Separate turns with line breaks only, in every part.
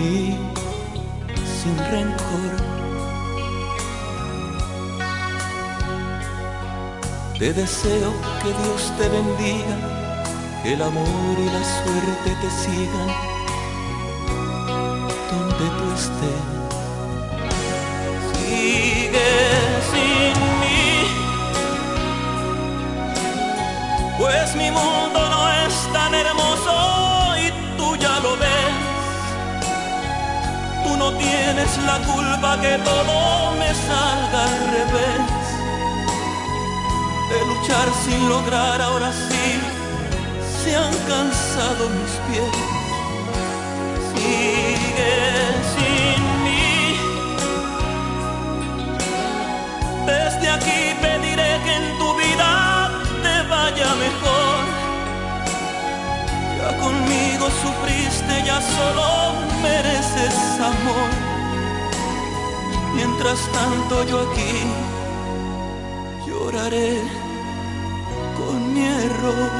y sin rencor. Te deseo que Dios te bendiga, que el amor y la suerte te sigan donde tú estés. Sigue sin mí, pues mi mundo no es tan hermoso y tú ya lo ves. No tienes la culpa que todo me salga al revés de luchar sin lograr, ahora sí se han cansado mis pies. Sigue sin mí. Desde aquí pediré que en tu vida te vaya mejor. Conmigo sufriste, ya solo mereces amor. Mientras tanto yo aquí lloraré con mi error.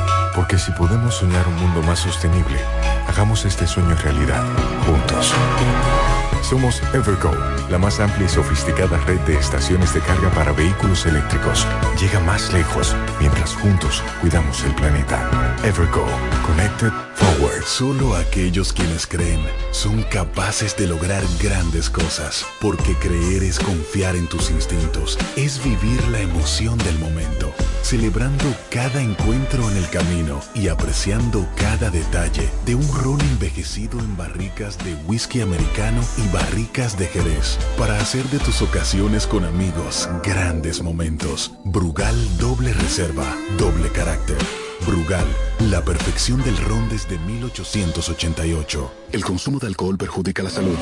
Porque si podemos soñar un mundo más sostenible, hagamos este sueño realidad, juntos. Somos Evergo, la más amplia y sofisticada red de estaciones de carga para vehículos eléctricos. Llega más lejos mientras juntos cuidamos el planeta. Evergo, Connected Forward.
Solo aquellos quienes creen son capaces de lograr grandes cosas, porque creer es confiar en tus instintos, es vivir la emoción del momento, celebrando cada encuentro en el camino y apreciando cada detalle de un ron envejecido en barricas de whisky americano y barricas de Jerez, para hacer de tus ocasiones con amigos grandes momentos. Brugal doble reserva, doble carácter. Brugal, la perfección del ron desde 1888. El consumo de alcohol perjudica la salud.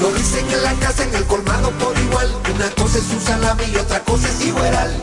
Lo dicen en la casa, en el colmado por igual. Una cosa es su salami y otra cosa es Iberal.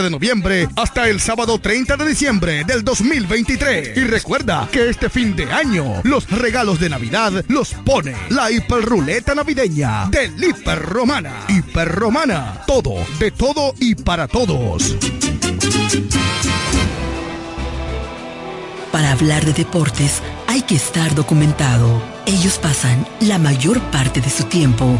7 de noviembre hasta el sábado 30 de diciembre del 2023. Y recuerda que este fin de año los regalos de Navidad los pone la hiperruleta navideña de Hiperromana. Hiperromana, todo, de todo y para todos.
Para hablar de deportes hay que estar documentado. Ellos pasan la mayor parte de su tiempo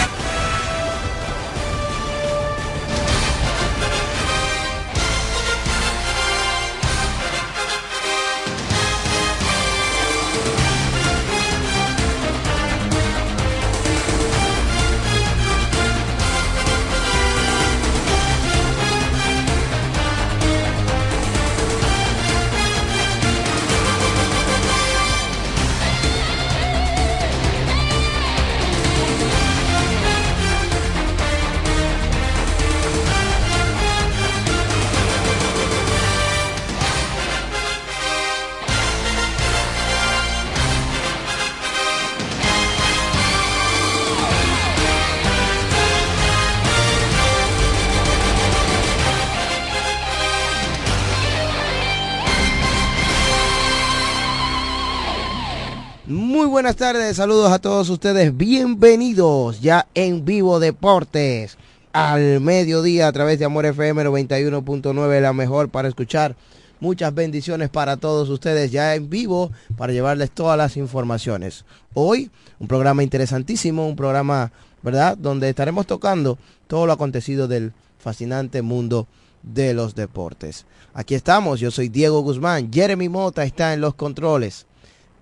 Buenas tardes, saludos a todos ustedes, bienvenidos ya en vivo Deportes al mediodía a través de Amor FM 91.9, la mejor para escuchar. Muchas bendiciones para todos ustedes ya en vivo para llevarles todas las informaciones. Hoy un programa interesantísimo, un programa, ¿verdad? Donde estaremos tocando todo lo acontecido del fascinante mundo de los deportes. Aquí estamos, yo soy Diego Guzmán, Jeremy Mota está en los controles.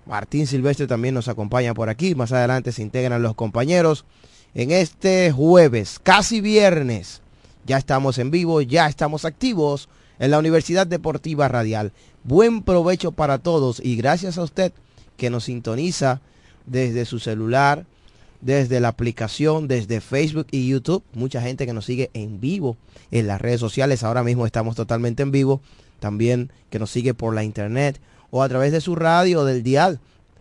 Martín Silvestre también nos acompaña por aquí. Más adelante se integran los compañeros. En este jueves, casi viernes, ya estamos en vivo, ya estamos activos en la Universidad Deportiva Radial. Buen provecho para todos y gracias a usted que nos sintoniza desde su celular, desde la aplicación, desde Facebook y YouTube. Mucha gente que nos sigue en vivo en las redes sociales. Ahora mismo estamos totalmente en vivo. También que nos sigue por la internet o a través de su radio del dial,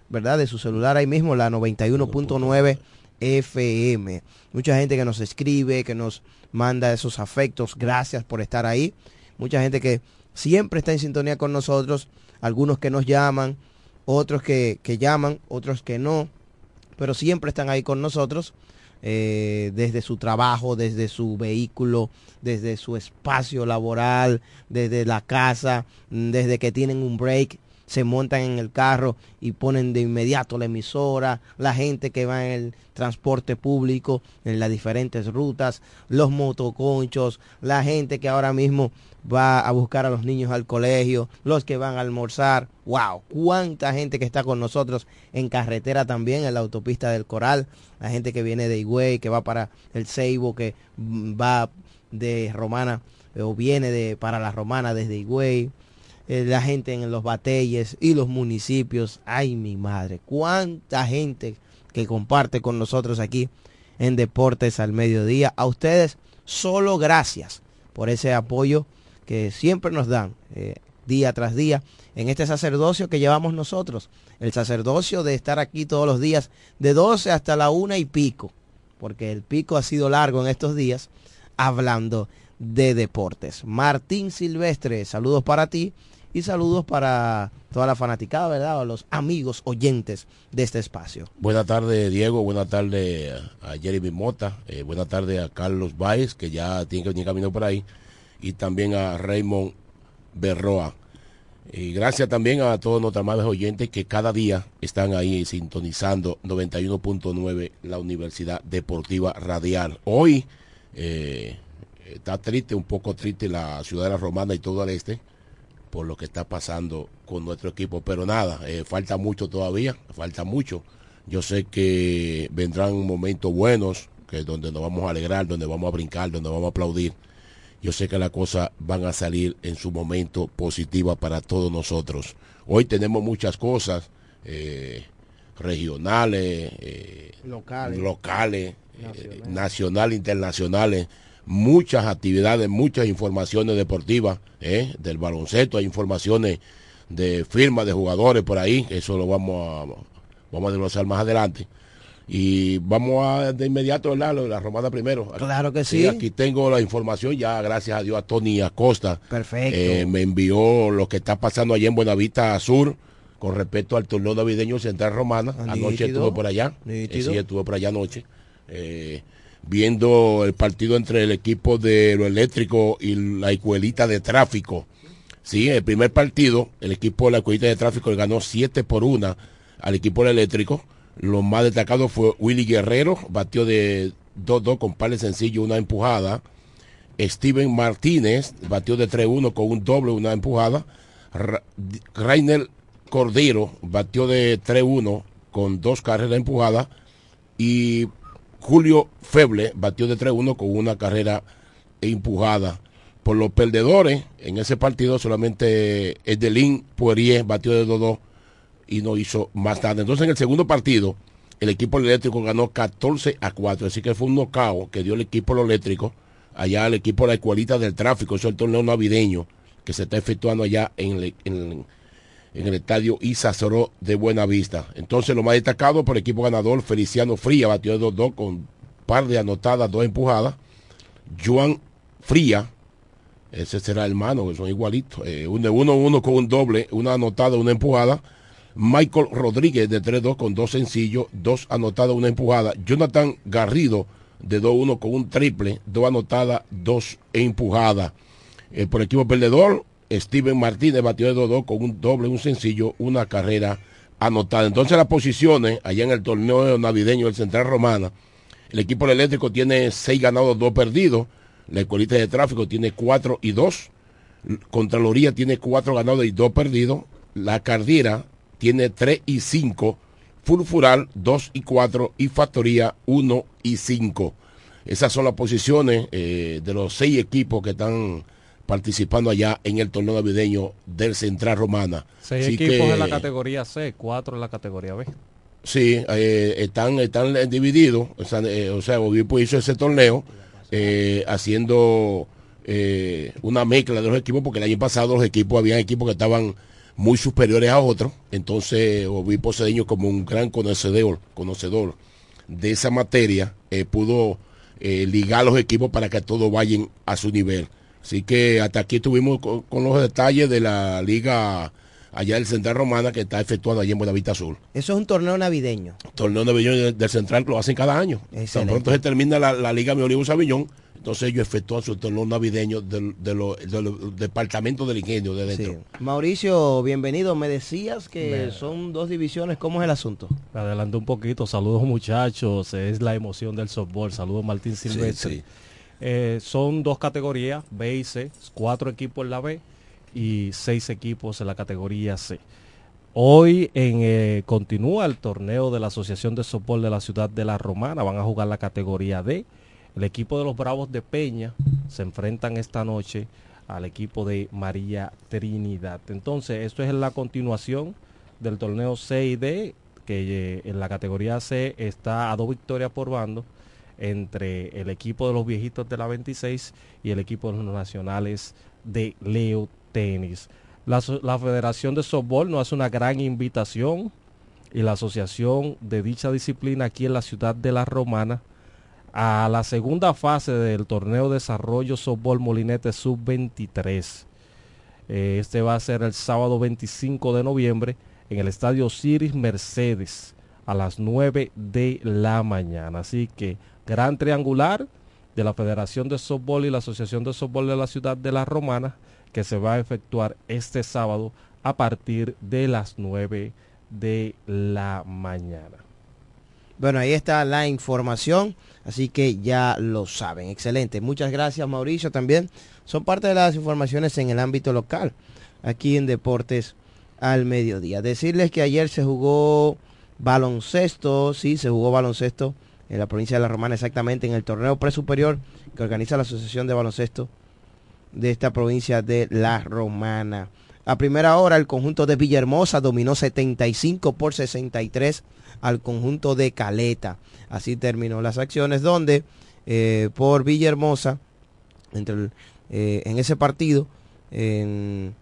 ¿verdad? De su celular ahí mismo, la 91.9 FM. Mucha gente que nos escribe, que nos manda esos afectos, gracias por estar ahí. Mucha gente que siempre está en sintonía con nosotros, algunos que nos llaman, otros que, que llaman, otros que no, pero siempre están ahí con nosotros. Eh, desde su trabajo, desde su vehículo, desde su espacio laboral, desde la casa, desde que tienen un break, se montan en el carro y ponen de inmediato la emisora, la gente que va en el transporte público, en las diferentes rutas, los motoconchos, la gente que ahora mismo va a buscar a los niños al colegio, los que van a almorzar. ¡Wow! ¡Cuánta gente que está con nosotros en carretera también, en la autopista del Coral! La gente que viene de Higüey, que va para el Ceibo, que va de Romana o viene de para la Romana desde Higüey eh, la gente en los batelles y los municipios. Ay, mi madre, cuánta gente que comparte con nosotros aquí en Deportes al Mediodía. A ustedes solo gracias por ese apoyo que siempre nos dan eh, día tras día en este sacerdocio que llevamos nosotros. El sacerdocio de estar aquí todos los días de 12 hasta la una y pico, porque el pico ha sido largo en estos días, hablando de deportes. Martín Silvestre, saludos para ti y saludos para toda la fanaticada, ¿verdad? A los amigos oyentes de este espacio.
Buenas tardes, Diego. Buenas tardes a Jeremy Mota. Eh, buenas tardes a Carlos Baez, que ya tiene que venir camino por ahí. Y también a Raymond Berroa. Y gracias también a todos nuestros amables oyentes que cada día están ahí sintonizando 91.9 la Universidad Deportiva Radial. Hoy eh, está triste, un poco triste la ciudad de la Romana y todo el este por lo que está pasando con nuestro equipo. Pero nada, eh, falta mucho todavía, falta mucho. Yo sé que vendrán momentos buenos, que donde nos vamos a alegrar, donde vamos a brincar, donde vamos a aplaudir. yo sé que las cosas van a salir en su momento positiva para todos nosotros. Hoy tenemos muchas cosas eh, regionales, eh,
Locales.
locales nacionales, internacionales, muchas actividades, muchas informaciones deportivas eh, del baloncesto, hay informaciones de firmas de jugadores por ahí, eso lo vamos a, vamos a desglosar más adelante. Y vamos a de inmediato. Lo de la romana primero.
Claro que sí.
Aquí tengo la información, ya gracias a Dios a Tony Acosta.
Perfecto.
eh, me envió lo que está pasando allá en Buenavista Sur con respecto al torneo navideño Central Romana.
Ah,
Anoche estuve por allá. Eh, sí, estuve por allá anoche. eh, viendo el partido entre el equipo de lo eléctrico y la escuelita de tráfico. Sí, el primer partido, el equipo de la escuelita de tráfico ganó 7 por 1 al equipo del eléctrico. Lo más destacado fue Willy Guerrero, batió de 2-2 con de sencillo, una empujada. Steven Martínez batió de 3-1 con un doble, una empujada. Ra- Rainer Cordero batió de 3-1 con dos carreras empujadas. Y Julio Feble batió de 3-1 con una carrera empujada. Por los perdedores, en ese partido solamente Edelín Poirier batió de 2-2 y no hizo más tarde. Entonces en el segundo partido, el equipo eléctrico ganó 14 a 4, así que fue un nocao que dio el equipo eléctrico allá al equipo de la escuelita del tráfico, eso es el torneo navideño que se está efectuando allá en en, en el estadio Isa Zoró de Buenavista. Entonces lo más destacado por el equipo ganador, Feliciano Fría batió de 2-2 con par de anotadas, dos empujadas. Joan Fría, ese será hermano, que son igualitos. Eh, un de 1-1 con un doble, una anotada, una empujada. Michael Rodríguez de 3-2 con dos sencillos, dos anotadas, una empujada. Jonathan Garrido de 2-1 con un triple, dos anotadas, dos empujadas. Eh, por equipo perdedor, Steven Martínez batió de 2-2 con un doble, un sencillo, una carrera anotada. Entonces las posiciones allá en el torneo navideño del Central Romana, el equipo eléctrico tiene 6 ganados, 2 perdidos. La escuelita de tráfico tiene 4 y 2. Contraloría tiene 4 ganados y 2 perdidos. La Cardiera tiene 3 y 5. Fulfural 2 y 4. Y Factoría 1 y 5. Esas son las posiciones eh, de los 6 equipos que están participando allá en el torneo navideño del Central Romana.
Seis
Así
equipos
que-
en la categoría C, cuatro en la categoría B.
Sí, eh, están, están divididos. O sea, eh, o sea, Obispo hizo ese torneo eh, haciendo eh, una mezcla de los equipos, porque el año pasado los equipos, habían equipos que estaban muy superiores a otros. Entonces, Obispo Cedeño, como un gran conocedor, conocedor de esa materia, pudo ligar los equipos para que todos vayan a su nivel. Así que hasta aquí estuvimos con, con los detalles de la liga allá del Central Romana que está efectuando allá en Buenavista Sur
Eso es un torneo navideño.
torneo navideño del, Central lo hacen cada año. Tan pronto se termina la, la Liga Mi Olivo Sabiñón, entonces ellos efectúan su torneo navideño del, de los de los departamentos del ingenio de dentro.
Sí. Mauricio, bienvenido. Me decías que
Me-
son dos divisiones. ¿Cómo es el asunto?
Me adelanté un poquito. Saludos muchachos. Es la emoción del softball. Saludos Martín Silvestre.
sí.
Eh, son dos categorías, B y C. Cuatro equipos en la B y seis equipos en la categoría C. Hoy en, eh, continúa el torneo de la Asociación de Softball de la Ciudad de La Romana. Van a jugar la categoría D. El equipo de los Bravos de Peña se enfrentan esta noche al equipo de María Trinidad. Entonces, esto es la continuación del torneo C y D, que eh, en la categoría C está a dos victorias por bando entre el equipo de los viejitos de la 26 y el equipo de los nacionales de Leo Tenis. La, la Federación de Softball nos hace una gran invitación y la asociación de dicha disciplina aquí en la ciudad de La Romana a la segunda fase del torneo Desarrollo Softball Molinete Sub-23. Eh, este va a ser el sábado 25 de noviembre en el estadio Ciris Mercedes a las 9 de la mañana. Así que gran triangular de la Federación de Softball y la Asociación de Softball de la Ciudad de La Romana que se va a efectuar este sábado a partir de las 9 de la mañana.
Bueno, ahí está la información, así que ya lo saben. Excelente. Muchas gracias, Mauricio, también. Son parte de las informaciones en el ámbito local, aquí en Deportes al Mediodía. Decirles que ayer se jugó baloncesto, sí, se jugó baloncesto en la provincia de La Romana, exactamente en el torneo presuperior que organiza la Asociación de Baloncesto de esta provincia de La Romana. A primera hora el conjunto de Villahermosa dominó 75 por 63 al conjunto de Caleta. Así terminó las acciones donde eh, por Villahermosa, entre eh, en ese partido, en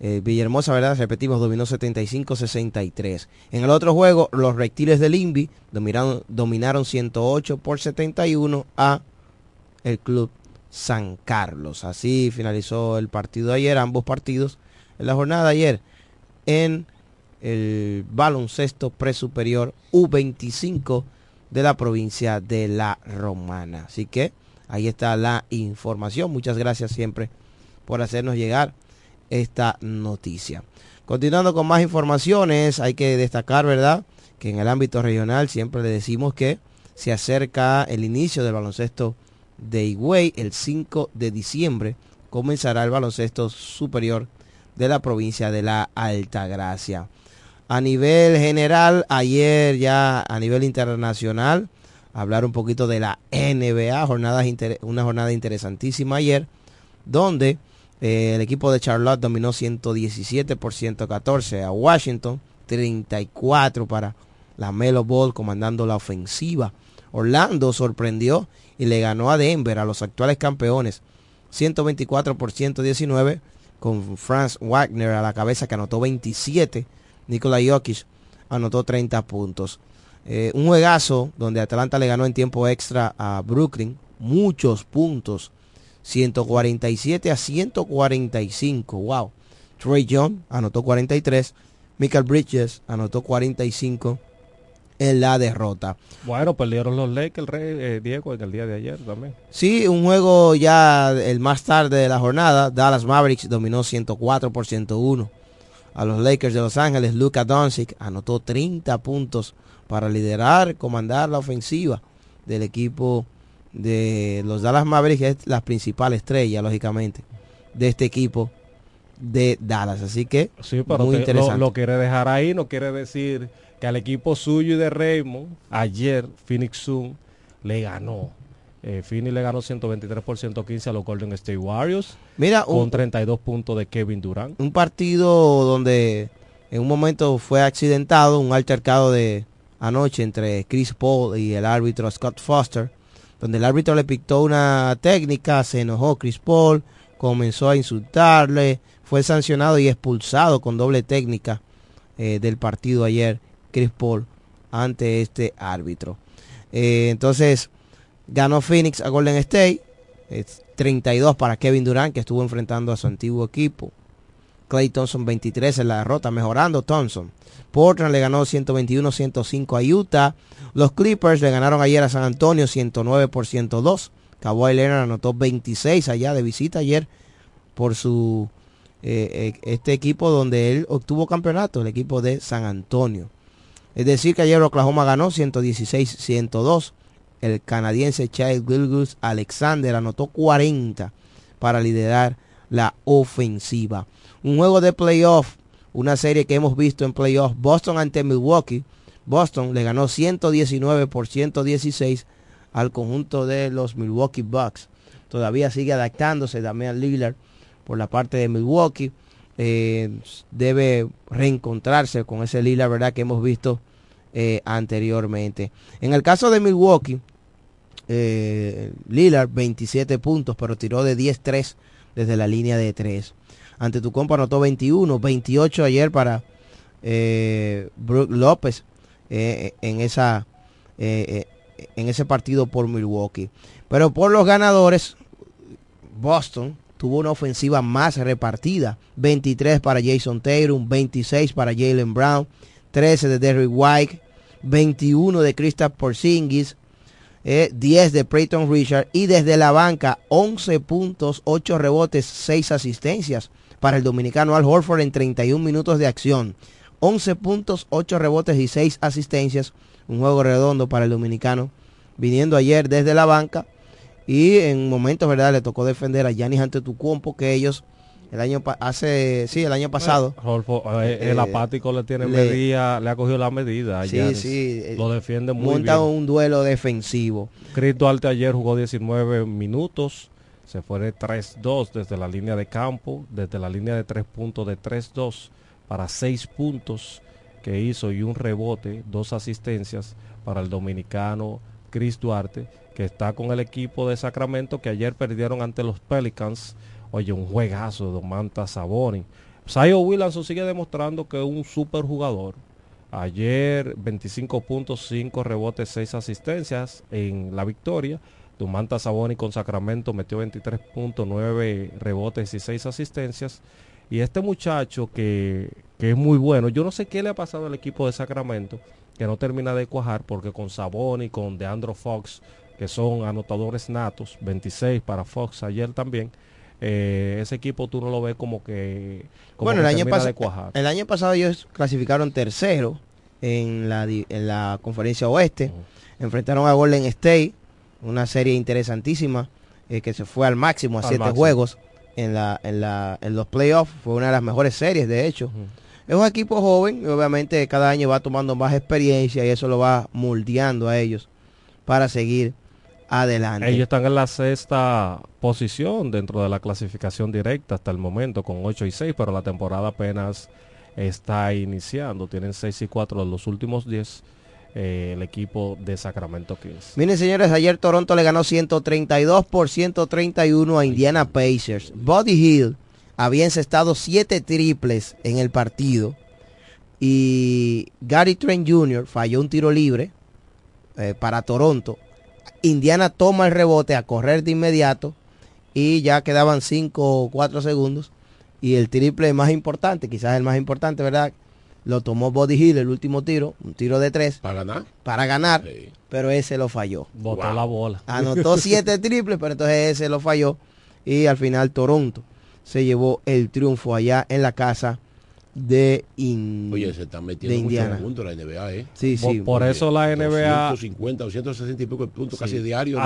eh, Villahermosa, ¿verdad? Repetimos, dominó 75-63. En el otro juego, los reptiles del INVI dominaron, dominaron 108 por 71 a el club San Carlos. Así finalizó el partido de ayer, ambos partidos en la jornada de ayer en el baloncesto presuperior U25 de la provincia de La Romana. Así que ahí está la información. Muchas gracias siempre por hacernos llegar esta noticia. Continuando con más informaciones, hay que destacar, ¿verdad? Que en el ámbito regional siempre le decimos que se acerca el inicio del baloncesto de Higüey el 5 de diciembre. Comenzará el baloncesto superior de la provincia de la Altagracia. A nivel general, ayer ya a nivel internacional, hablar un poquito de la NBA, jornadas una jornada interesantísima ayer, donde el equipo de Charlotte dominó 117 por 114 a Washington, 34 para la Melo Ball comandando la ofensiva. Orlando sorprendió y le ganó a Denver, a los actuales campeones, 124 por 119 con Franz Wagner a la cabeza que anotó 27. Nikola Jokic anotó 30 puntos. Eh, un juegazo donde Atlanta le ganó en tiempo extra a Brooklyn. Muchos puntos. 147 a 145. Wow. Trey Young anotó 43. Michael Bridges anotó 45 en la derrota.
Bueno, perdieron los Lakers, eh, Diego, en el día de ayer también.
Sí, un juego ya el más tarde de la jornada. Dallas Mavericks dominó 104 por 101 a los Lakers de Los Ángeles. Luka Doncic anotó 30 puntos para liderar, comandar la ofensiva del equipo de los Dallas Mavericks, que es la principal estrella, lógicamente, de este equipo de Dallas. Así que,
sí, pero muy interesante. Lo, lo quiere dejar ahí, no quiere decir que al equipo suyo y de Raymond, ayer Phoenix Sun le ganó. Eh, Phoenix le ganó 123 por 115 a los Golden State Warriors.
Mira,
con 32 puntos de Kevin Durant.
Un partido donde en un momento fue accidentado, un altercado de anoche entre Chris Paul y el árbitro Scott Foster, donde el árbitro le pictó una técnica, se enojó Chris Paul, comenzó a insultarle, fue sancionado y expulsado con doble técnica eh, del partido ayer Chris Paul ante este árbitro. Eh, entonces, ganó Phoenix a Golden State. 32 para Kevin Durant, que estuvo enfrentando a su antiguo equipo. Clay Thompson 23 en la derrota, mejorando Thompson. Portland le ganó 121-105 a Utah. Los Clippers le ganaron ayer a San Antonio 109 por 102. Kawhi Leonard anotó 26 allá de visita ayer por su eh, eh, este equipo donde él obtuvo campeonato, el equipo de San Antonio. Es decir, que ayer Oklahoma ganó 116-102. El canadiense Child Gilgus Alexander anotó 40 para liderar la ofensiva. Un juego de playoff, una serie que hemos visto en playoff. Boston ante Milwaukee. Boston le ganó 119 por 116 al conjunto de los Milwaukee Bucks. Todavía sigue adaptándose Damian Lillard por la parte de Milwaukee. Eh, debe reencontrarse con ese Lila, ¿verdad? Que hemos visto eh, anteriormente. En el caso de Milwaukee, eh, Lillard 27 puntos, pero tiró de 10-3 desde la línea de 3. Ante tu compa anotó 21, 28 ayer para eh, Brook López en, esa, en ese partido por Milwaukee. Pero por los ganadores, Boston tuvo una ofensiva más repartida. 23 para Jason Tatum, 26 para Jalen Brown, 13 de Derrick White, 21 de Kristaps Porzingis, 10 eh, de Peyton Richard y desde la banca 11 puntos, 8 rebotes, 6 asistencias para el dominicano Al Horford en 31 minutos de acción. 11 puntos, 8 rebotes y 6 asistencias. Un juego redondo para el dominicano. Viniendo ayer desde la banca y en momentos, ¿verdad? Le tocó defender a Yanis Antetokounmpo que ellos el año hace sí el año pasado
eh, el eh, apático le tiene medida le ha cogido la medida
sí sí eh,
lo defiende muy
monta un duelo defensivo
Chris Duarte ayer jugó 19 minutos Se fue de 3-2 desde la línea de campo, desde la línea de 3 puntos de 3-2 para 6 puntos que hizo y un rebote, dos asistencias para el dominicano Chris Duarte, que está con el equipo de Sacramento que ayer perdieron ante los Pelicans. Oye, un juegazo de Domantas Saboni. Sayo Williamson sigue demostrando que es un super jugador. Ayer 25 puntos, 5 rebotes, 6 asistencias en la victoria. Domantas Saboni con Sacramento metió 23 puntos, 9 rebotes y 6 asistencias. Y este muchacho que, que es muy bueno, yo no sé qué le ha pasado al equipo de Sacramento, que no termina de cuajar, porque con Saboni, con DeAndre Fox, que son anotadores natos, 26 para Fox ayer también, eh, ese equipo tú no lo ves como que como
bueno,
que
el año,
de cuajar.
el año pasado ellos clasificaron tercero en la, en la conferencia oeste. Enfrentaron a Golden State, una serie interesantísima eh, que se fue al máximo a
Al
siete
máximo.
juegos en, la, en, la, en los playoffs. Fue una de las mejores series, de hecho. Es un equipo joven y obviamente cada año va tomando más experiencia y eso lo va moldeando a ellos para seguir adelante.
Ellos están en la sexta posición dentro de la clasificación directa hasta el momento con 8 y 6, pero la temporada apenas está iniciando. Tienen 6 y 4 de los últimos 10 eh, el equipo de Sacramento Kings.
Miren señores, ayer Toronto le ganó 132 por 131 a Indiana Pacers. Buddy Hill había encestado 7 triples en el partido y Gary Trent Jr. falló un tiro libre eh, para Toronto. Indiana toma el rebote a correr de inmediato y ya quedaban 5 o 4 segundos y el triple más importante, quizás el más importante, ¿verdad? Lo tomó Buddy Hill el último tiro, un tiro de 3
¿Para ganar?
para ganar, pero ese lo falló.
Botó la bola.
Anotó siete triples, pero entonces ese lo falló. Y al final Toronto se llevó el triunfo allá en la casa de, In-
Oye, se están metiendo
Indiana.
muchos puntos la NBA, ¿eh?
Sí, sí.
Por, por eso la NBA
250 o 160 y pico de puntos casi diarios.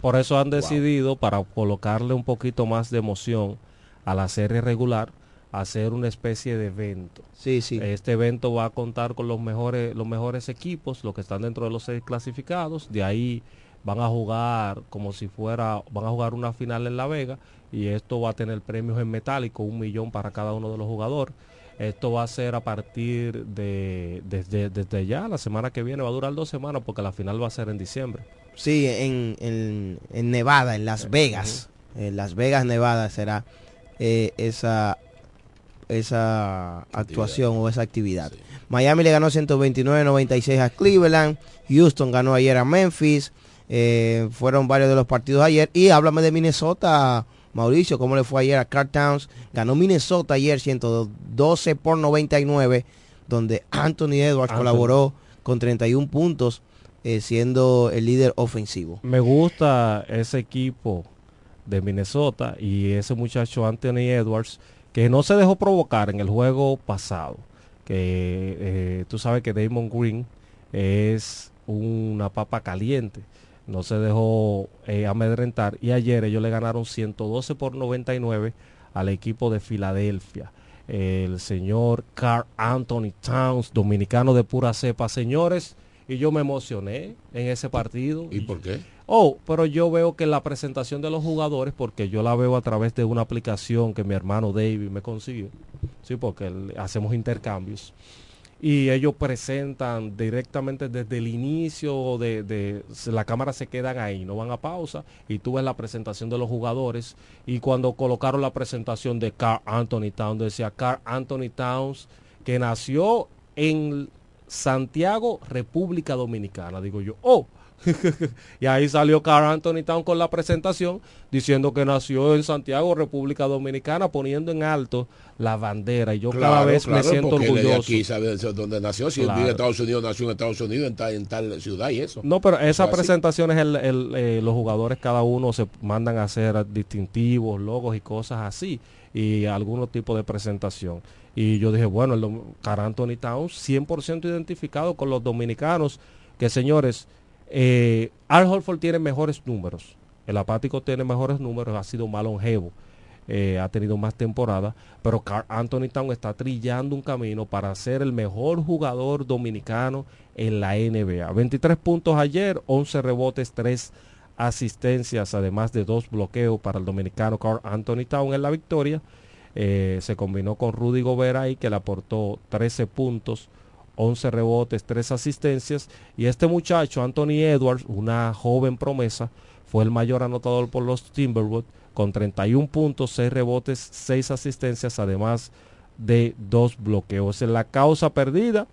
por eso han decidido, para colocarle un poquito más de emoción a la serie regular, hacer una especie de evento.
Sí, sí.
Este evento va a contar con los mejores, los mejores equipos, los que están dentro de los seis clasificados. De ahí van a jugar como si fuera, van a jugar una final en La Vega y esto va a tener premios en metálico, un millón para cada uno de los jugadores. Esto va a ser a partir de desde, desde ya, la semana que viene, va a durar dos semanas porque la final va a ser en diciembre.
Sí, en, en- en Nevada, en Las Vegas. En Las Vegas, Nevada será eh, esa, esa actuación o esa actividad. Miami le ganó 129-96 a Cleveland. Houston ganó ayer a Memphis. Eh, fueron varios de los partidos ayer. Y háblame de Minnesota, Mauricio, ¿cómo le fue ayer a Carl Towns? Ganó Minnesota ayer 112 por 99, donde Anthony Edwards
Anthony.
colaboró con 31 puntos, eh, siendo el líder ofensivo.
Me gusta ese equipo de Minnesota y ese muchacho Anthony Edwards que no se dejó provocar en el juego pasado. Que eh, tú sabes que Damon Green es una papa caliente. No se dejó eh, amedrentar y ayer ellos le ganaron 112 por 99 al equipo de Filadelfia. El señor Carl Anthony Towns, dominicano de pura cepa, señores, y yo me emocioné en ese partido.
¿Y por qué?
Oh, pero yo veo que la presentación de los jugadores, porque yo la veo a través de una aplicación que mi hermano David me consiguió, sí, porque hacemos intercambios, y ellos presentan directamente desde el inicio de, de- la cámara se quedan ahí, no van a pausa, y tú ves la presentación de los jugadores, y cuando colocaron la presentación de Carl Anthony Towns, decía Carl Anthony Towns, que nació en Santiago, República Dominicana, digo yo, oh, y ahí salió Carl Anthony Town con la presentación diciendo que nació en Santiago, República Dominicana, poniendo en alto la bandera. Y yo cada
Claro,
vez me siento orgulloso.
aquí sabe de dónde nació. Si
Claro.
vive en Estados Unidos, nació en Estados Unidos, en tal, en tal ciudad y eso.
No, pero esas presentaciones, el- el, eh, los jugadores cada uno se mandan a hacer distintivos, logos y cosas así, y algunos tipos de presentación. Y yo dije, bueno, el Carl Anthony Towns 100% identificado con los dominicanos, que señores, eh, Al Horford tiene mejores números, el apático tiene mejores números, ha sido más longevo. eh, ha tenido más temporadas, pero Carl Anthony Town está trillando un camino para ser el mejor jugador dominicano en la NBA. 23 puntos ayer, 11 rebotes, 3 asistencias, además de dos bloqueos para el dominicano Carl Anthony Town en la victoria. Eh, se combinó con Rudy Gobert ahí, que le aportó 13 puntos, 11 rebotes, 3 asistencias. Y este muchacho, Anthony Edwards, una joven promesa, fue el mayor anotador por los Timberwolves, con 31 puntos, 6 rebotes, 6 asistencias, además de dos bloqueos. En la causa perdida,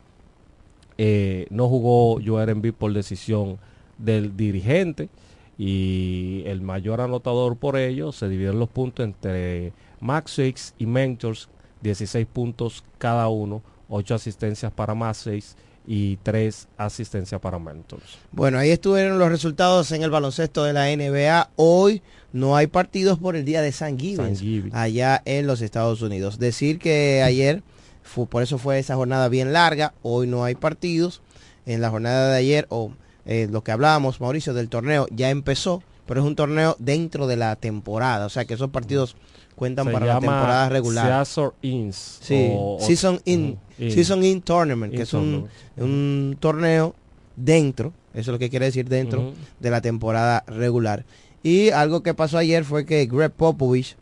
eh, no jugó Joel Embiid por decisión del dirigente y el mayor anotador por ello se dividen los puntos entre Max Six y Mentors, 16 puntos cada uno, 8 asistencias para 6 y 3 asistencias para Mentors.
Bueno, ahí estuvieron los resultados en el baloncesto de la NBA. Hoy no hay partidos por el día de San Gibbons, allá en los Estados Unidos. Decir que ayer, fue, por eso fue esa jornada bien larga, hoy no hay partidos. En la jornada de ayer, o eh, lo que hablábamos, Mauricio, del torneo ya empezó, pero es un torneo dentro de la temporada, o sea que esos partidos cuentan para la temporada regular.
Ins,
sí, season, in, season In Tournament, que es un, un, torneo dentro, eso es lo que quiere decir dentro de la temporada regular. Y algo que pasó ayer fue que Greg Popovich,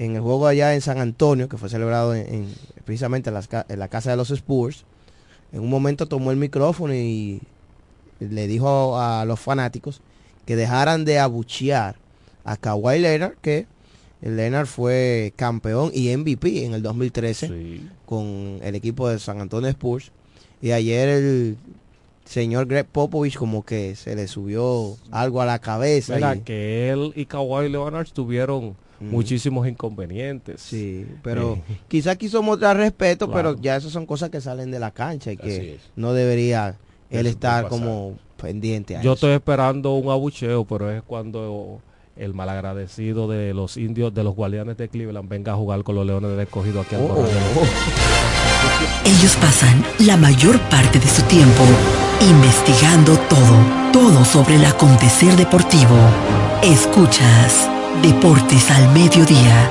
en el juego allá en San Antonio, que fue celebrado en, precisamente en, en la casa de los Spurs, en un momento tomó el micrófono y le dijo a los fanáticos que dejaran de abuchear a Kawhi Leonard, que Leonard fue campeón y MVP en el 2013 con el equipo de San Antonio Spurs. Y ayer el señor Greg Popovich como que se le subió algo a la cabeza.
que él y Kawhi Leonard tuvieron muchísimos inconvenientes.
Sí, pero quizás quiso mostrar respeto, pero ya esas son cosas que salen de la cancha y que no debería él estar como pendiente
Yo estoy esperando un abucheo, pero es cuando el malagradecido de los indios, de los guardianes de Cleveland, venga a jugar con los leones de escogido aquí al oh, oh, oh.
Ellos pasan la mayor parte de su tiempo investigando todo, todo sobre el acontecer deportivo. Escuchas Deportes al Mediodía.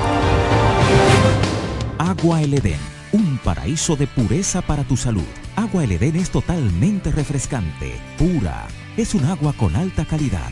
Agua El Edén, un paraíso de pureza para tu salud Agua El Edén es totalmente refrescante, pura. Es un agua con alta calidad,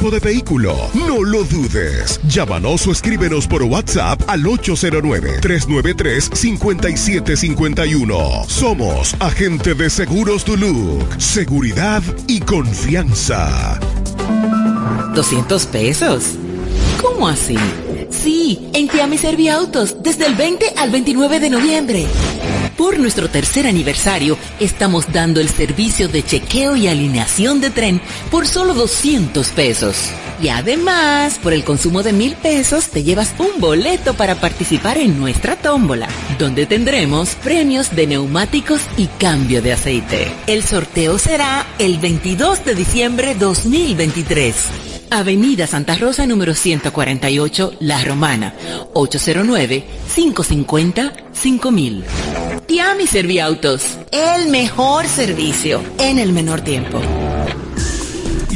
de vehículo. No lo dudes. Llámanos o escríbenos por WhatsApp al 809-393-5751. Somos Agente de Seguros Duluc. Seguridad y confianza.
200 pesos. ¿Cómo así? Sí, en Tiami Serviautos, desde el 20 al 29 de noviembre. Por nuestro tercer aniversario, estamos dando el servicio de chequeo y alineación de tren por solo 200 pesos. Y además, por el consumo de mil pesos, te llevas un boleto para participar en nuestra tómbola, donde tendremos premios de neumáticos y cambio de aceite. El sorteo será el 22 de diciembre 2023. Avenida Santa Rosa número 148, La Romana, 809-550-5000. Tiami Serviautos, el mejor servicio en el menor tiempo.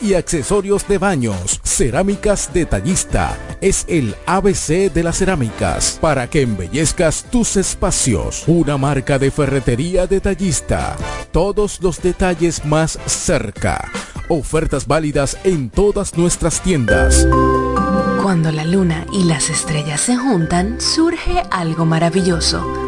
y accesorios de baños. Cerámicas Detallista es el ABC de las cerámicas para que embellezcas tus espacios. Una marca de ferretería detallista. Todos los detalles más cerca. Ofertas válidas en todas nuestras tiendas.
Cuando la luna y las estrellas se juntan, surge algo maravilloso.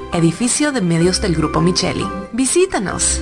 edificio de medios del Grupo Micheli. Visítanos.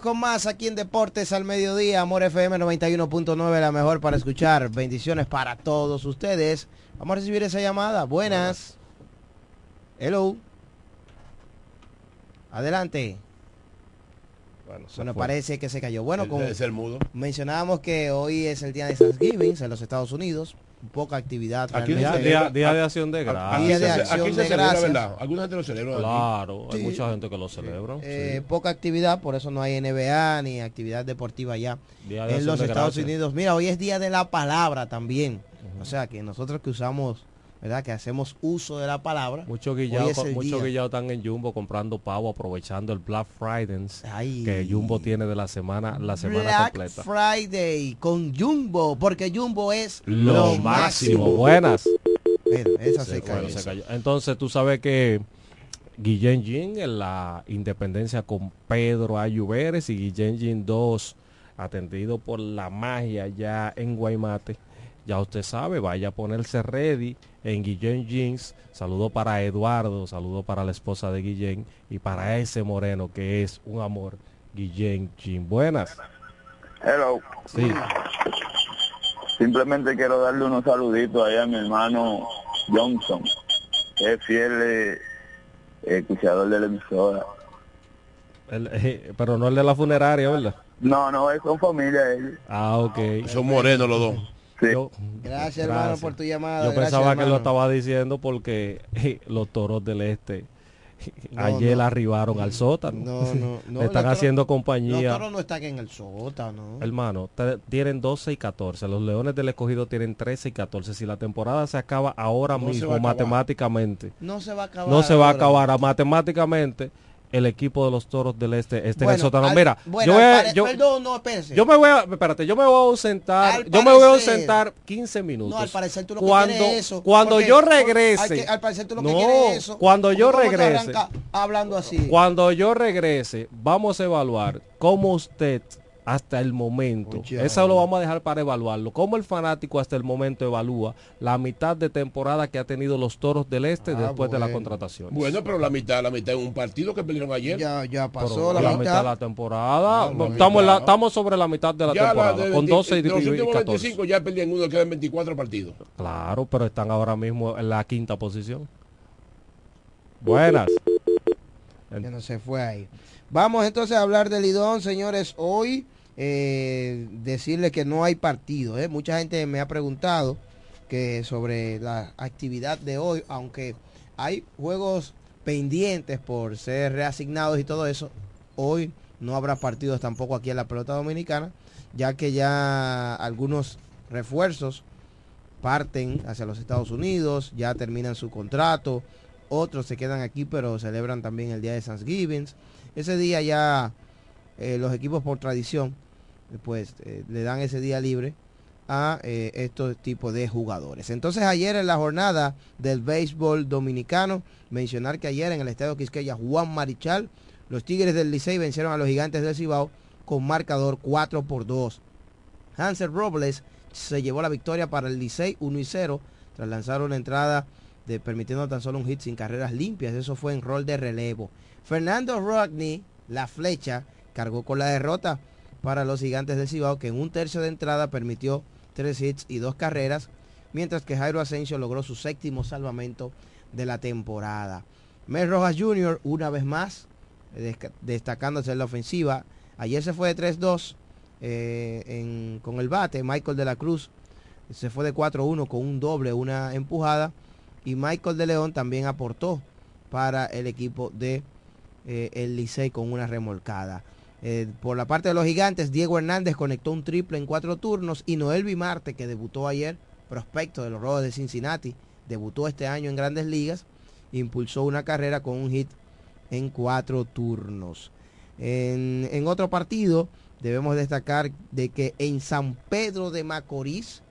Seguimos con más aquí en Deportes al Mediodía, Amor FM 91.9, la mejor para escuchar. Bendiciones para todos ustedes. Vamos a recibir esa llamada. Buenas. Hello. Adelante.
Bueno,
parece que se cayó. Bueno,
El-
como
es el mudo.
mencionábamos que hoy es el día de Thanksgiving en los Estados Unidos. Poca actividad.
Aquí
realmente.
se celebra- Día- día de acción de gracias.
Día de
Aquí
acción
aquí se
de
celebra,
gracias.
¿verdad? Alguna gente lo celebra aquí.
Claro, hay
Sí.
mucha gente que lo celebra.
Eh, Poca actividad, por eso no hay NBA ni actividad deportiva allá
Día de
en los Estados
Gracias.
Unidos. Mira, hoy es día de la palabra también. O sea, que nosotros que usamos, ¿verdad? Que hacemos uso de la palabra.
Muchos guillados mucho
día.
guillados están en Jumbo comprando pavo aprovechando el Black Friday que Jumbo tiene de la semana la semana
Black
completa.
Friday con Jumbo, porque Jumbo es
Lo máximo. Buenas.
Esa se,
Se-
cayó.
bueno, se cayó. Entonces tú sabes que Guillén Jin en la independencia con Pedro Ayuberes y Guillén Jin 2 atendido por la magia ya en Guaymate. Ya usted sabe, vaya a ponerse ready en Guillén Jeans. Saludo para Eduardo, saludo para la esposa de Guillén y para ese moreno que es un amor, Guillén Jean. Buenas.
Hello.
Sí.
Simplemente quiero darle unos saluditos ahí a mi hermano Johnson, que es fiel eh, escuchador de la emisora.
El- eh, pero no el de la funeraria, ¿verdad?
No, no, es con familia ellos.
Ah, ok.
Son morenos los dos.
Yo-
Gracias, hermano, por tu llamada.
Yo
Gracias,
pensaba que lo estaba diciendo porque los toros del este
No,
ayer
no.
arribaron al sótano.
No, no, no.
Le están haciendo
toros-
compañía.
Los toros no están en el sótano.
Hermano, tienen 12 y 14. Los Leones del Escogido tienen 13 y 14. Si la temporada se acaba ahora
se
mismo, matemáticamente,
No se va a acabar.
no se va a acabar. Ah, Matemáticamente, el equipo de los Toros del Este está en el
Bueno,
sótano.
al-
Mira,
bueno,
yo, voy a- yo-
perdón, no, espérese.
yo me voy a, espérate, yo me voy a ausentar,
Al
yo me voy a
parecer-
ausentar 15 minutos.
No, al parecer tú lo que
cuando,
quieres es eso.
Cuando yo regrese,
que- Al, parecer tú lo que
no,
quieres es eso.
cuando yo
porque ¿cómo te
regrese,
hablando así.
cuando yo regrese, vamos a evaluar cómo usted hasta el momento, eso lo vamos a dejar para evaluarlo, cómo el fanático hasta el momento evalúa la mitad de temporada que ha tenido los Toros del Este después de la contratación.
Bueno, pero la mitad, la mitad en un partido que perdieron ayer.
Ya, ya
Pero la, mitad de la temporada,
Ah, la
estamos, la- estamos sobre la mitad de la
Ya
temporada,
de
con
20
12 y,
de los
y
últimos
14.
25 ya perdían uno, quedan 24 partidos.
Claro, pero están ahora mismo en la quinta posición. Buenas.
Ya no se fue ahí. Vamos entonces a hablar del Lidón, señores. Hoy eh, decirle que no hay partido. ¿eh? Mucha gente me ha preguntado que sobre la actividad de hoy, aunque hay juegos pendientes por ser reasignados y todo eso, hoy no habrá partidos tampoco aquí en la pelota dominicana, ya que ya algunos refuerzos parten hacia los Estados Unidos, ya terminan su contrato, otros se quedan aquí pero celebran también el día de Thanksgiving. Ese día ya eh, los equipos por tradición pues eh, le dan ese día libre a eh, estos tipos de jugadores. Entonces ayer en la jornada del béisbol dominicano, mencionar que ayer en el Estadio Quisqueya Juan Marichal, los Tigres del Licey vencieron a los Gigantes del Cibao con marcador 4 por 2. Hansel Robles se llevó la victoria para el Licey 1 y 0 tras lanzar una entrada permitiendo tan solo un hit sin carreras limpias. Eso fue en rol de relevo. Fernando Rodney, la flecha, cargó con la derrota para los gigantes del Cibao, que en un tercio de entrada permitió tres hits y dos carreras, mientras que Jairo Asensio logró su séptimo salvamento de la temporada. Mel Rojas Jr. una vez más, destacándose en la ofensiva. Ayer se fue de 3-2 eh, con el bate. Michael de la Cruz se fue de 4-1 con un doble, una empujada. Y Michael de León también aportó para el equipo de eh, el Licey con una remolcada. Eh, por la parte de los gigantes, Diego Hernández conectó un triple en cuatro turnos y Noel Vimarte, que debutó ayer, prospecto de los Rojos de Cincinnati, debutó este año en grandes ligas, impulsó una carrera con un hit en cuatro turnos. En, en otro partido, debemos destacar de que en San Pedro de Macorís,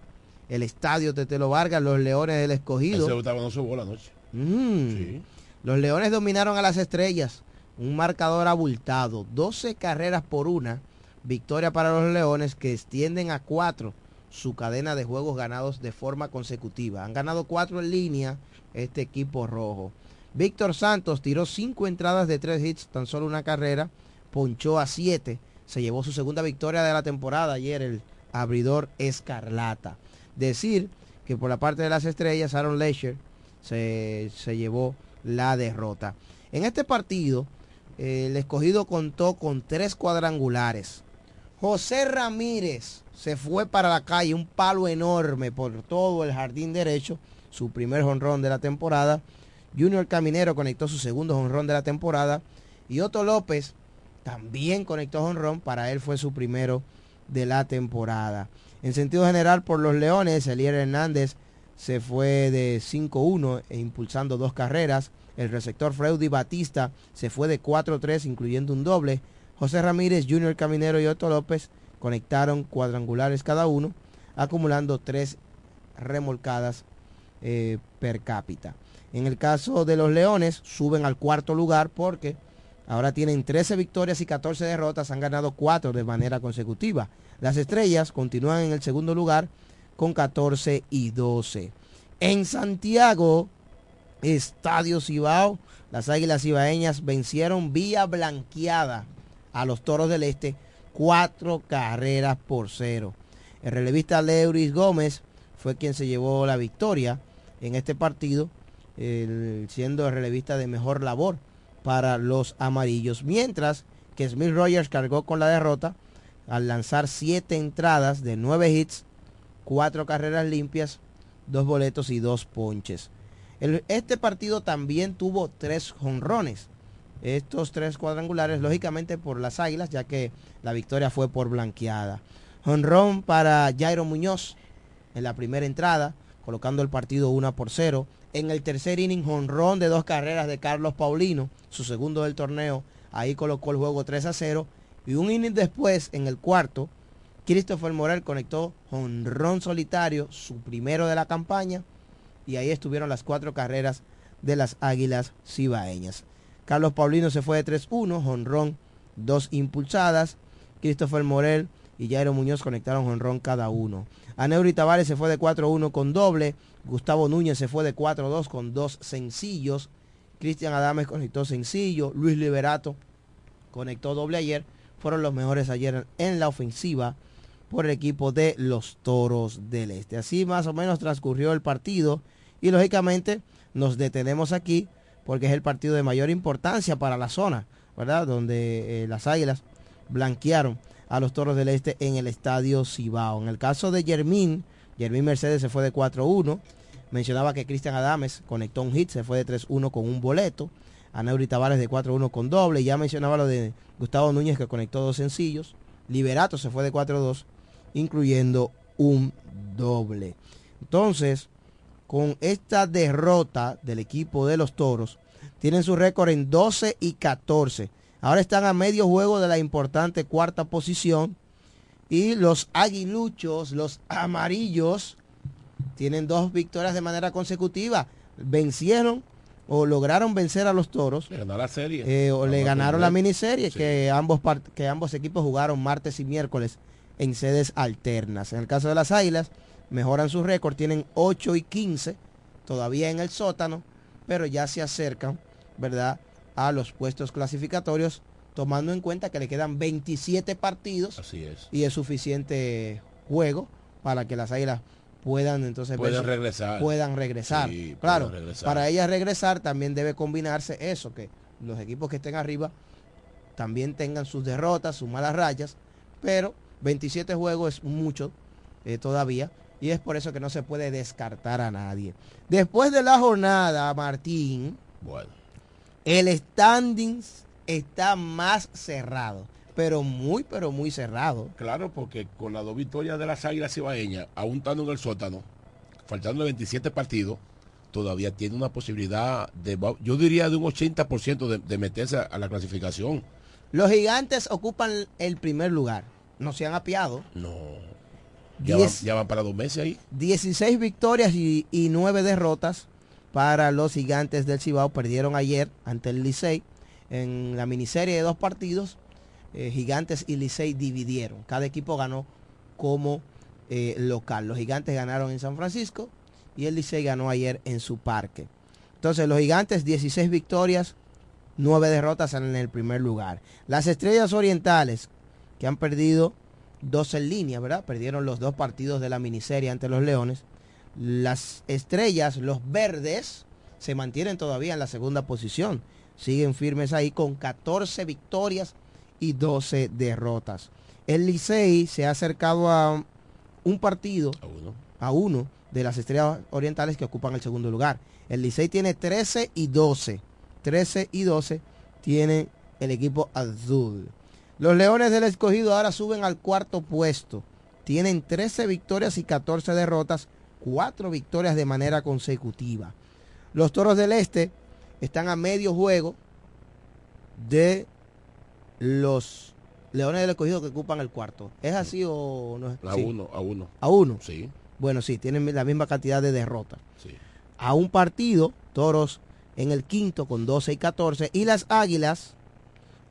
el estadio Tetelo Vargas, los Leones del Escogido,
estaba dando su bola anoche.
Mm. Los Leones dominaron a las estrellas. Un marcador abultado. 12 carreras por una. Victoria para los Leones que extienden a cuatro su cadena de juegos ganados de forma consecutiva. Han ganado cuatro en línea este equipo rojo. Víctor Santos tiró cinco entradas de tres hits, tan solo una carrera. Ponchó a siete. Se llevó su segunda victoria de la temporada ayer el abridor Escarlata. Decir que por la parte de las estrellas, Aaron Leisure se, se llevó la derrota. En este partido, eh, el escogido contó con tres cuadrangulares. José Ramírez se fue para la calle, un palo enorme por todo el jardín derecho, su primer jonrón de la temporada. Junior Caminero conectó su segundo jonrón de la temporada. Y Otto López también conectó jonrón, para él fue su primero de la temporada. En sentido general, por los Leones, Elier Hernández se fue de 5-1 e impulsando dos carreras. El receptor Freudy Batista se fue de 4-3 incluyendo un doble. José Ramírez, Junior Caminero y Otto López conectaron cuadrangulares cada uno, acumulando tres remolcadas eh, per cápita. En el caso de los Leones, suben al cuarto lugar porque ahora tienen 13 victorias y 14 derrotas, han ganado 4 de manera consecutiva. Las Estrellas continúan en el segundo lugar con 14 y 12. En Santiago, Estadio Cibao, las Águilas Cibaeñas vencieron vía blanqueada a los Toros del Este, cuatro carreras por cero. El relevista Leuris Gómez fue quien se llevó la victoria en este partido, siendo el relevista de mejor labor para los amarillos, mientras que Smith Rogers cargó con la derrota al lanzar siete entradas de nueve hits, cuatro carreras limpias, dos boletos y dos ponches. este partido también tuvo tres jonrones. Estos tres cuadrangulares, lógicamente por las águilas, ya que la victoria fue por blanqueada. Jonrón para Jairo Muñoz en la primera entrada, colocando el partido 1 por 0. En el tercer inning, jonrón de dos carreras de Carlos Paulino, su segundo del torneo. Ahí colocó el juego 3 a 0. Y un inning después, en el cuarto, Christopher Morel conectó jonrón solitario, su primero de la campaña. Y ahí estuvieron las cuatro carreras de las Águilas Cibaeñas. Carlos Paulino se fue de 3-1, jonrón, dos impulsadas. Christopher Morel y Jairo Muñoz conectaron jonrón cada uno. Aneuri Tavares se fue de 4-1 con doble. Gustavo Núñez se fue de 4-2 con dos sencillos. Cristian Adames conectó sencillo. Luis Liberato conectó doble ayer. Fueron los mejores ayer en la ofensiva por el equipo de los Toros del Este. Así más o menos transcurrió el partido y lógicamente nos detenemos aquí porque es el partido de mayor importancia para la zona, ¿verdad? Donde eh, las Águilas blanquearon a los Toros del Este en el Estadio Cibao. En el caso de Germín, Germín Mercedes se fue de 4-1. Mencionaba que Cristian Adames conectó un hit, se fue de 3-1 con un boleto. Aneuri Tavares de 4-1 con doble. Ya mencionaba lo de Gustavo Núñez que conectó dos sencillos. Liberato se fue de 4-2, incluyendo un doble. Entonces, con esta derrota del equipo de los Toros, tienen su récord en 12 y 14. Ahora están a medio juego de la importante cuarta posición. Y los aguiluchos, los amarillos, tienen dos victorias de manera consecutiva. Vencieron o lograron vencer a los toros.
Le la serie.
Eh, o le ganaron la miniserie que, ambos que ambos equipos jugaron martes y miércoles en sedes alternas. En el caso de las águilas, mejoran su récord, tienen 8 y 15, todavía en el sótano, pero ya se acercan, ¿verdad? a los puestos clasificatorios, tomando en cuenta que le quedan 27 partidos.
Así es.
Y es suficiente juego para que las águilas puedan entonces
puedan regresar.
Puedan regresar. claro, para ellas regresar también debe combinarse eso, que los equipos que estén arriba también tengan sus derrotas, sus malas rayas, pero 27 juegos es mucho eh, todavía y es por eso que no se puede descartar a nadie. Después de la jornada, Martín,
bueno
el standings está más cerrado, pero muy, pero muy cerrado.
Claro, porque con las dos victorias de las Águilas Ibaeñas, aún estando en el sótano, faltando 27 partidos, todavía tiene una posibilidad de, yo diría de un 80% de, de meterse a la clasificación.
Los gigantes ocupan el primer lugar. No se han apiado.
No. Ya, van, para dos meses ahí.
16 victorias y, y 9 derrotas para los gigantes del Cibao. Perdieron ayer ante el Licey en la miniserie de dos partidos. Eh, gigantes y Licey dividieron. Cada equipo ganó como eh, local. Los gigantes ganaron en San Francisco y el Licey ganó ayer en su parque. Entonces los gigantes 16 victorias, 9 derrotas en el primer lugar. Las estrellas orientales que han perdido dos en línea, ¿verdad? Perdieron los dos partidos de la miniserie ante los Leones. Las estrellas, los verdes, se mantienen todavía en la segunda posición. Siguen firmes ahí con 14 victorias y 12 derrotas. El Licey se ha acercado a un partido, a uno, de las estrellas orientales que ocupan el segundo lugar. El Licey tiene 13 y 12. 13 y 12 tiene el equipo azul. Los Leones del Escogido ahora suben al cuarto puesto. Tienen 13 victorias y 14 derrotas cuatro victorias de manera consecutiva. Los Toros del Este están a medio juego de los Leones del Escogido que ocupan el cuarto. ¿Es así o no es?
A uno, a uno.
¿A uno?
Sí.
Bueno, sí, tienen la misma cantidad de derrotas.
Sí.
a un partido, Toros en el quinto con 12 y 14 y las Águilas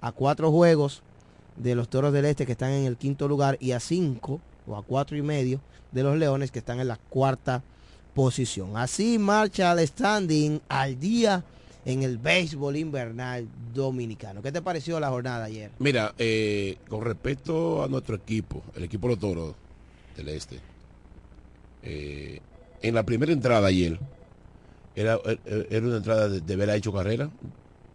a cuatro juegos de los Toros del Este que están en el quinto lugar y a cinco o a cuatro y medio de los Leones que están en la cuarta posición. Así marcha el standing al día en el béisbol invernal dominicano. ¿Qué te pareció la jornada ayer?
Mira, eh, con respecto a nuestro equipo, el equipo de los Toros del Este, eh, en la primera entrada ayer, era, era una entrada de, de haber hecho carrera,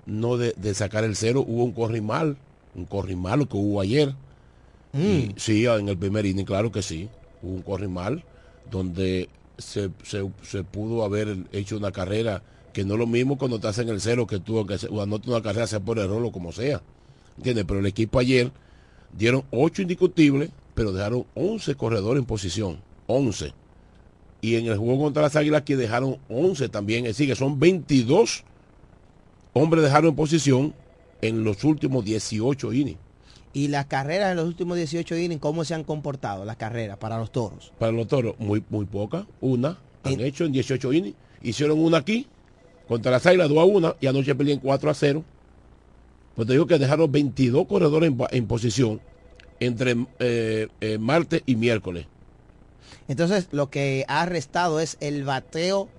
no de, de, sacar el cero. Hubo un corrimal, un corrimal que hubo ayer.
Mm.
Y, sí, en el primer inning, claro que sí. Hubo un corrimal donde se, se, se, pudo haber hecho una carrera que no es lo mismo cuando te hacen el cero que tú que anotas una carrera sea por error o como sea. ¿Entiendes? Pero el equipo ayer dieron 8 indiscutibles, pero dejaron 11 corredores en posición. 11. Y en el juego contra las Águilas que dejaron 11 también. Es decir, que son 22 hombres dejaron en posición en los últimos 18 innings.
¿Y las carreras en los últimos 18 innings, cómo se han comportado las carreras para los toros?
Para los toros, muy, muy poca. Una han hecho en 18 innings. Hicieron una aquí contra las Águilas 2 a 1 y anoche pelean 4 a 0. Pues te digo que dejaron 22 corredores en, en posición entre eh, eh, martes y miércoles.
Entonces lo que ha restado es el bateo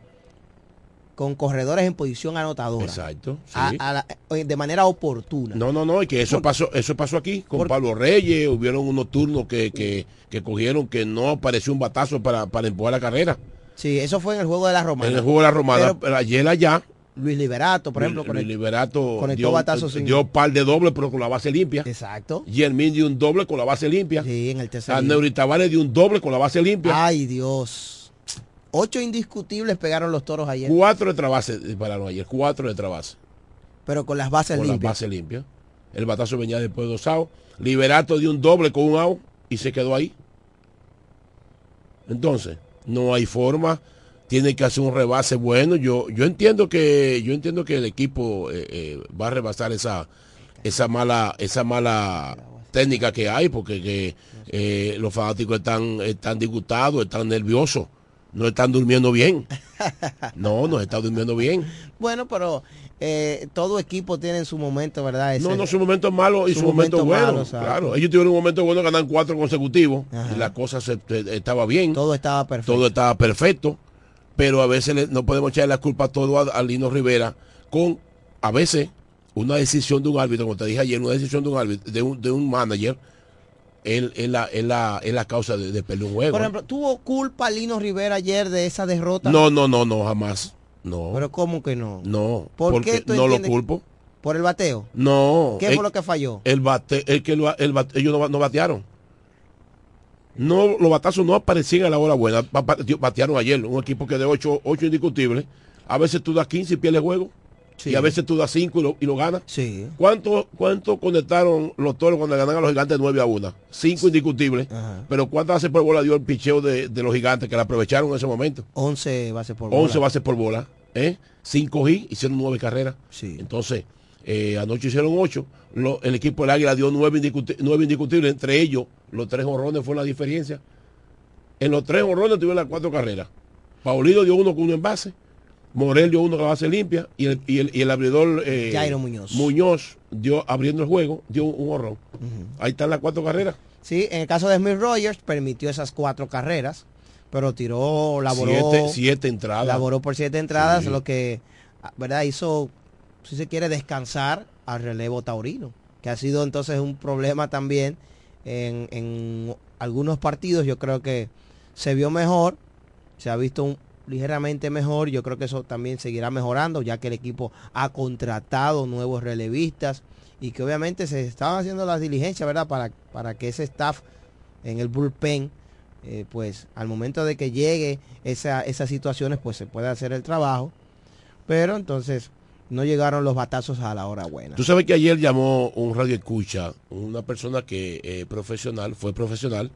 con corredores en posición anotadora.
Exacto. Sí.
A, a la, de manera oportuna.
No, no, no, y que eso pasó, eso pasó aquí con Pablo Reyes, hubieron unos turnos que, que, que, cogieron que no apareció un batazo para, para empujar la carrera.
Sí, eso fue en el juego de la Romana.
En el juego de la Romana, pero, ayer allá.
Luis Liberato, por ejemplo,
Luis Liberato
conectó
dio,
batazos sin...
dio par de dobles pero con la base limpia.
Exacto.
Yermín dio un doble con la base limpia.
Sí, en el tercer.
Neuri Tavares dio un doble con la base limpia.
Ay, Dios. Ocho indiscutibles pegaron los toros ayer.
Cuatro de trabase dispararon ayer, cuatro de trabase.
Pero con las bases
con
limpias.
Con las bases limpias. El batazo venía después de dos outs. Liberato dio un doble con un out y se quedó ahí. Entonces, no hay forma. Tiene que hacer un rebase bueno. Yo, yo entiendo que, yo entiendo que el equipo eh, eh, va a rebasar esa, esa mala, esa mala técnica que hay, porque que, eh, los fanáticos están, están disgustados, están nerviosos no están durmiendo bien. No, no están durmiendo bien.
Bueno, pero eh, todo equipo tiene en su momento, ¿verdad?
Ese, no, no, su momento es malo y su, su momento, momento bueno. Malo, claro, ellos tuvieron un momento bueno, ganan cuatro consecutivos y la cosa se, estaba bien.
Todo estaba perfecto.
Todo estaba perfecto, pero a veces no podemos echar la culpa todo a, a Lino Rivera con, a veces, una decisión de un árbitro, como te dije ayer, una decisión de un árbitro, de un, de un manager, es, es, la, causa de, de perder un juego.
Por ejemplo, ¿tuvo culpa Lino Rivera ayer de esa derrota?
No, no, no, no, jamás. No.
¿Pero cómo que no?
No,
¿Por
porque
qué
no lo culpo.
¿Por el bateo?
No.
¿Qué
el,
fue lo que falló?
El bate, el que el, el bate, ellos no, no, batearon. No, los batazos no aparecían a la hora buena. Batearon ayer, un equipo que de 8, 8 indiscutibles. A veces tú das 15 y pierdes juego. Sí. Y a veces tú das 5 y lo, y lo ganas.
Sí.
¿Cuánto, ¿Cuánto conectaron los toros cuando ganan a los gigantes 9 a 1? 5 indiscutibles. Ajá. Pero ¿cuántas bases por bola dio el picheo de, de, los gigantes que la aprovecharon en ese momento?
11 bases por bola.
11 bases por bola. ¿eh? 5 hits, hicieron 9 carreras.
Sí.
Entonces, eh, anoche hicieron 8. Lo, el equipo del Águila dio 9 indiscutibles, 9 indiscutibles. Entre ellos, los 3 honrones fue la diferencia. En los 3 honrones tuvieron las 4 carreras. Paulino dio uno con un envase. Morel dio uno con la base limpia y el, y el, y el abridor eh,
Jairo Muñoz.
Muñoz dio abriendo el juego, dio un horror. Uh -huh. Ahí están las cuatro carreras.
Sí, en el caso de Smith Rogers permitió esas cuatro carreras, pero tiró, laboró
siete, siete entradas.
Laboró por siete entradas, sí. lo que verdad hizo, si se quiere, descansar al relevo taurino, que ha sido entonces un problema también en, en algunos partidos. Yo creo que se vio mejor, se ha visto un, ligeramente mejor. Yo creo que eso también seguirá mejorando, ya que el equipo ha contratado nuevos relevistas y que obviamente se estaban haciendo las diligencias, ¿verdad? Para, para que ese staff en el bullpen, eh, pues al momento de que llegue esa, esas situaciones, pues se pueda hacer el trabajo. Pero entonces no llegaron los batazos a la hora buena.
Tú sabes que ayer llamó un radio escucha, una persona que eh, profesional, fue profesional,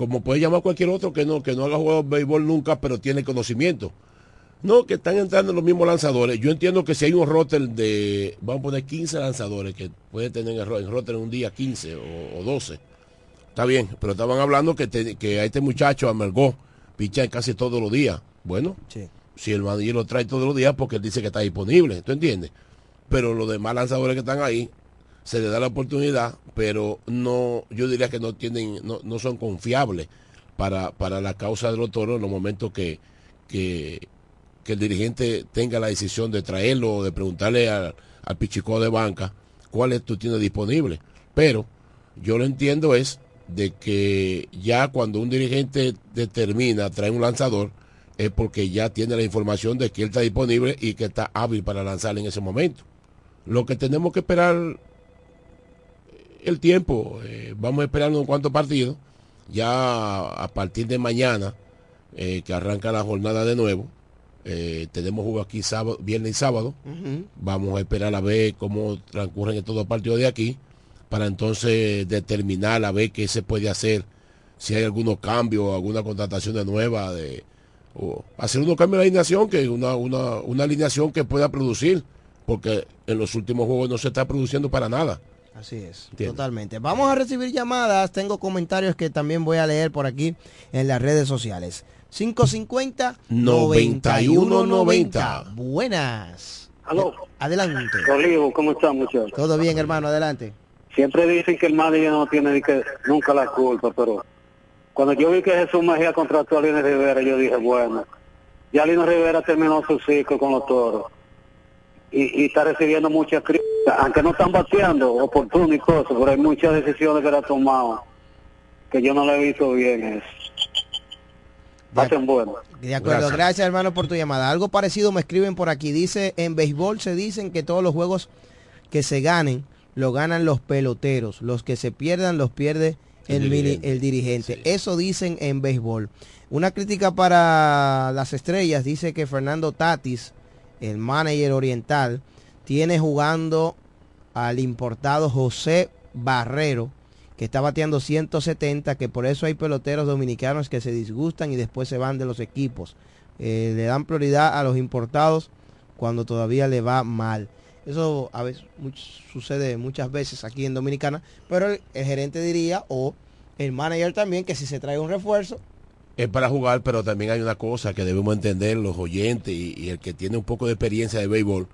como puede llamar cualquier otro que no, que no haga jugado béisbol nunca, pero tiene conocimiento. No, que están entrando los mismos lanzadores. Yo entiendo que si hay un roster de, vamos a poner 15 lanzadores que puede tener en roster en un día 15 o, o 12. Está bien, pero estaban hablando que, te, que a este muchacho amargó picha casi todos los días. Bueno,
sí.
si el manager lo trae todos los días porque él dice que está disponible, ¿tú entiendes? Pero los demás lanzadores que están ahí, se les da la oportunidad, pero no, yo diría que no tienen, no, no son confiables para, para la causa de los toros en los momentos que, que, el dirigente tenga la decisión de traerlo o de preguntarle al, al pichicó de banca cuál es tú tienes disponible. Pero yo lo entiendo es de que ya cuando un dirigente determina traer un lanzador es porque ya tiene la información de que él está disponible y que está hábil para lanzar en ese momento. Lo que tenemos que esperar el tiempo, eh, vamos a esperar unos cuantos partidos, ya a partir de mañana eh, que arranca la jornada de nuevo, eh, tenemos juego aquí sábado, viernes y sábado, vamos a esperar a ver cómo transcurren estos dos partidos de aquí, para entonces determinar a ver qué se puede hacer, si hay algunos cambios, alguna contratación de nueva, de, o hacer unos cambios de alineación, que una, una, una alineación que pueda producir, porque en los últimos juegos no se está produciendo para nada.
Así es,
Entiendo.
totalmente. Vamos a recibir llamadas. Tengo comentarios que también voy a leer por aquí en las redes sociales. 550 9190. Buenas.
Aló.
Adelante.
Olivo, ¿cómo están muchachos?
Todo bien, hermano, adelante.
Siempre dicen que el manager no tiene ni que, nunca la culpa, pero cuando yo vi que Jesús Mejía contrató a Lino Rivera, yo dije, bueno, ya Lino Rivera terminó su ciclo con los toros y, y está recibiendo muchas críticas, aunque no están bateando oportuno y cosas, pero hay muchas decisiones que ha tomado que yo no le he visto bien eso. Pasen bueno.
De acuerdo, gracias. hermano por tu llamada. Algo parecido me escriben por aquí. Dice, en béisbol se dicen que todos los juegos que se ganen, lo ganan los peloteros. Los que se pierdan, los pierde el,
El
mini-
dirigente.
el dirigente. Eso dicen en béisbol. Una crítica para las estrellas dice que Fernando Tatis, el manager oriental, tiene jugando al importado José Barrero, que está bateando 170, que por eso hay peloteros dominicanos que se disgustan y después se van de los equipos. Eh, le dan prioridad a los importados cuando todavía le va mal. Eso a veces sucede muchas veces aquí en Dominicana, pero el gerente diría, o el manager también, que si se trae un refuerzo,
es para jugar, pero también hay una cosa que debemos entender los oyentes y, y el que tiene un poco de experiencia de béisbol.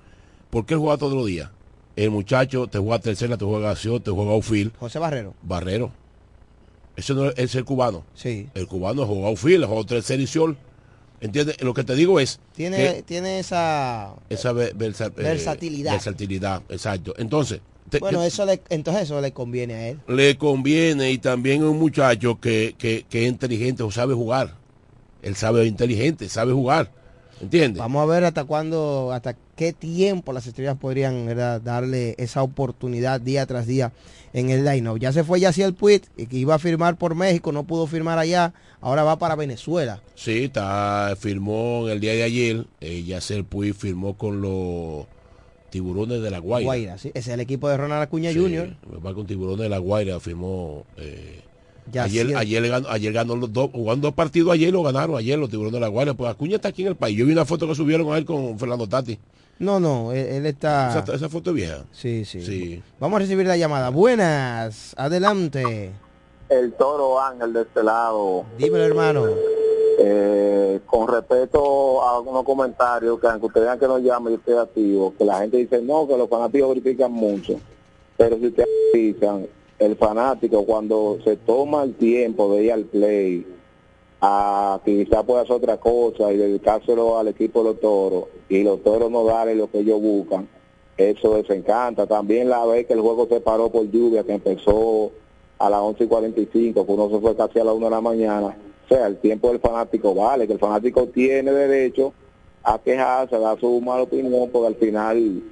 ¿Por qué juega todos los días? El muchacho te juega tercera, te juega acción, te juega outfield.
José Barrero.
Barrero. Eso no es, el cubano.
Sí.
El cubano juega outfield, juega tercera y sol. ¿Entiendes? Lo que te digo es
tiene,
que
tiene esa...
esa eh,
Versatilidad.
versatilidad, exacto. Entonces, te-
Bueno, eso le, entonces eso le conviene a él.
le conviene y también un muchacho que, que, que es inteligente o sabe jugar. Él sabe inteligente, sabe jugar. ¿Entiendes?
Vamos a ver hasta cuándo, hasta qué tiempo las estrellas podrían ¿verdad? darle esa oportunidad día tras día en el line Ya se fue Yaciel Puig, y que iba a firmar por México, no pudo firmar allá, ahora va para Venezuela.
Sí, está, firmó el día de ayer, eh, Yacel Puig firmó con los tiburones de la Guaira.
Guaira, sí, ese es el equipo de Ronald Acuña
Sí,
Jr.
Va con tiburones de la Guaira, firmó. eh, ayer, ayer, ganó, ayer ganó los dos, jugando dos partidos ayer lo ganaron ayer los tiburones de la Guaira. Pues Acuña está aquí en el país. Yo vi una foto que subieron a él con Fernando Tati.
No, no, él, él está...
Esa, esa foto es vieja.
Sí, sí,
Sí.
Vamos a recibir la llamada. Buenas, adelante.
El toro Ángel de este lado.
Dímelo, hermano.
Eh, con respecto a algunos comentarios que aunque ustedes vean que nos llaman, yo estoy activo, que la gente dice no, que los fanáticos critican mucho. Pero si ustedes analizan, el fanático cuando se toma el tiempo de ir al play, a quizás pueda hacer otra cosa y dedicárselo al equipo de los toros, y los toros no darle lo que ellos buscan, eso les encanta. También la vez que el juego se paró por lluvia, que empezó a las 11 y 45, que uno se fue casi a las 1 de la mañana. O sea, el tiempo del fanático vale, que el fanático tiene derecho a quejarse, a dar su mala opinión, porque al final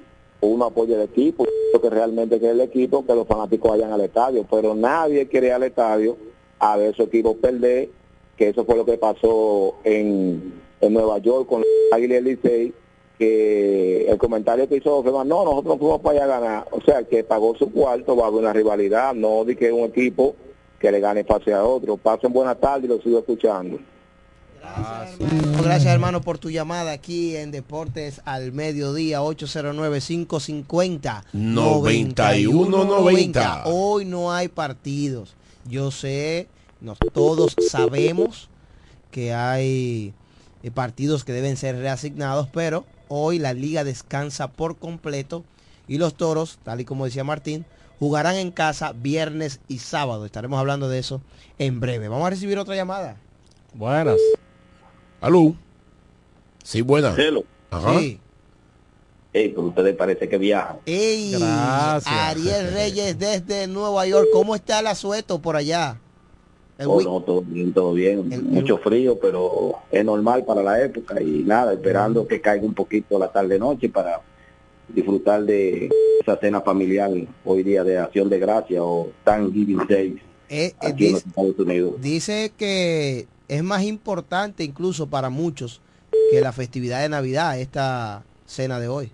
uno apoya el equipo, lo que realmente quiere el equipo, que los fanáticos vayan al estadio, pero nadie quiere ir al estadio a ver su equipo perder, que eso fue lo que pasó en, en Nueva York con Águila Licey, que el comentario que hizo fue, no, nosotros fuimos para allá a ganar, o sea, que pagó su cuarto va a haber una rivalidad, no de que un equipo que le gane pase a otro. Pasen buena tarde y lo sigo escuchando.
Gracias hermano por tu llamada aquí en Deportes al Mediodía 809-550
9190.
Hoy no hay partidos. Yo sé, nos, todos sabemos que hay eh, partidos que deben ser reasignados, pero hoy la liga descansa por completo y los toros, tal y como decía Martín, jugarán en casa viernes y sábado. Estaremos hablando de eso en breve. Vamos a recibir otra llamada.
Buenas.
Aló. Sí, buenas.
Hello.
Ajá.
Sí.
Ey, pero ustedes parece que viajan.
Ey,
Gracias.
Ariel Reyes desde Nueva York. ¿Cómo está el asueto por allá? El
Oh, no, todo bien, todo bien. Mucho frío, pero es normal para la época y nada, esperando que caiga un poquito la tarde-noche para disfrutar de esa cena familiar hoy día de Acción de Gracia o Thanksgiving Day
Eh, eh,
aquí en
dice,
los Estados Unidos.
dice que es más importante incluso para muchos que la festividad de Navidad, esta cena de hoy.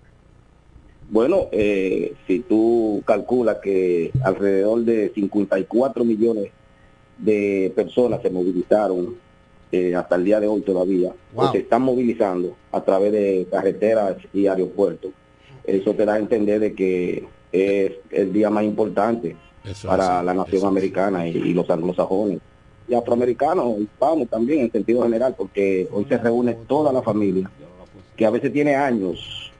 Bueno, eh, si tú calculas que alrededor de 54 millones de personas se movilizaron eh, hasta el día de hoy todavía,
Wow.
o se están movilizando a través de carreteras y aeropuertos, eso te da a entender de que es el día más importante para la nación americana y, y los anglosajones y afroamericanos, hispanos también en sentido general, porque hoy se reúne toda la familia, que a veces tiene años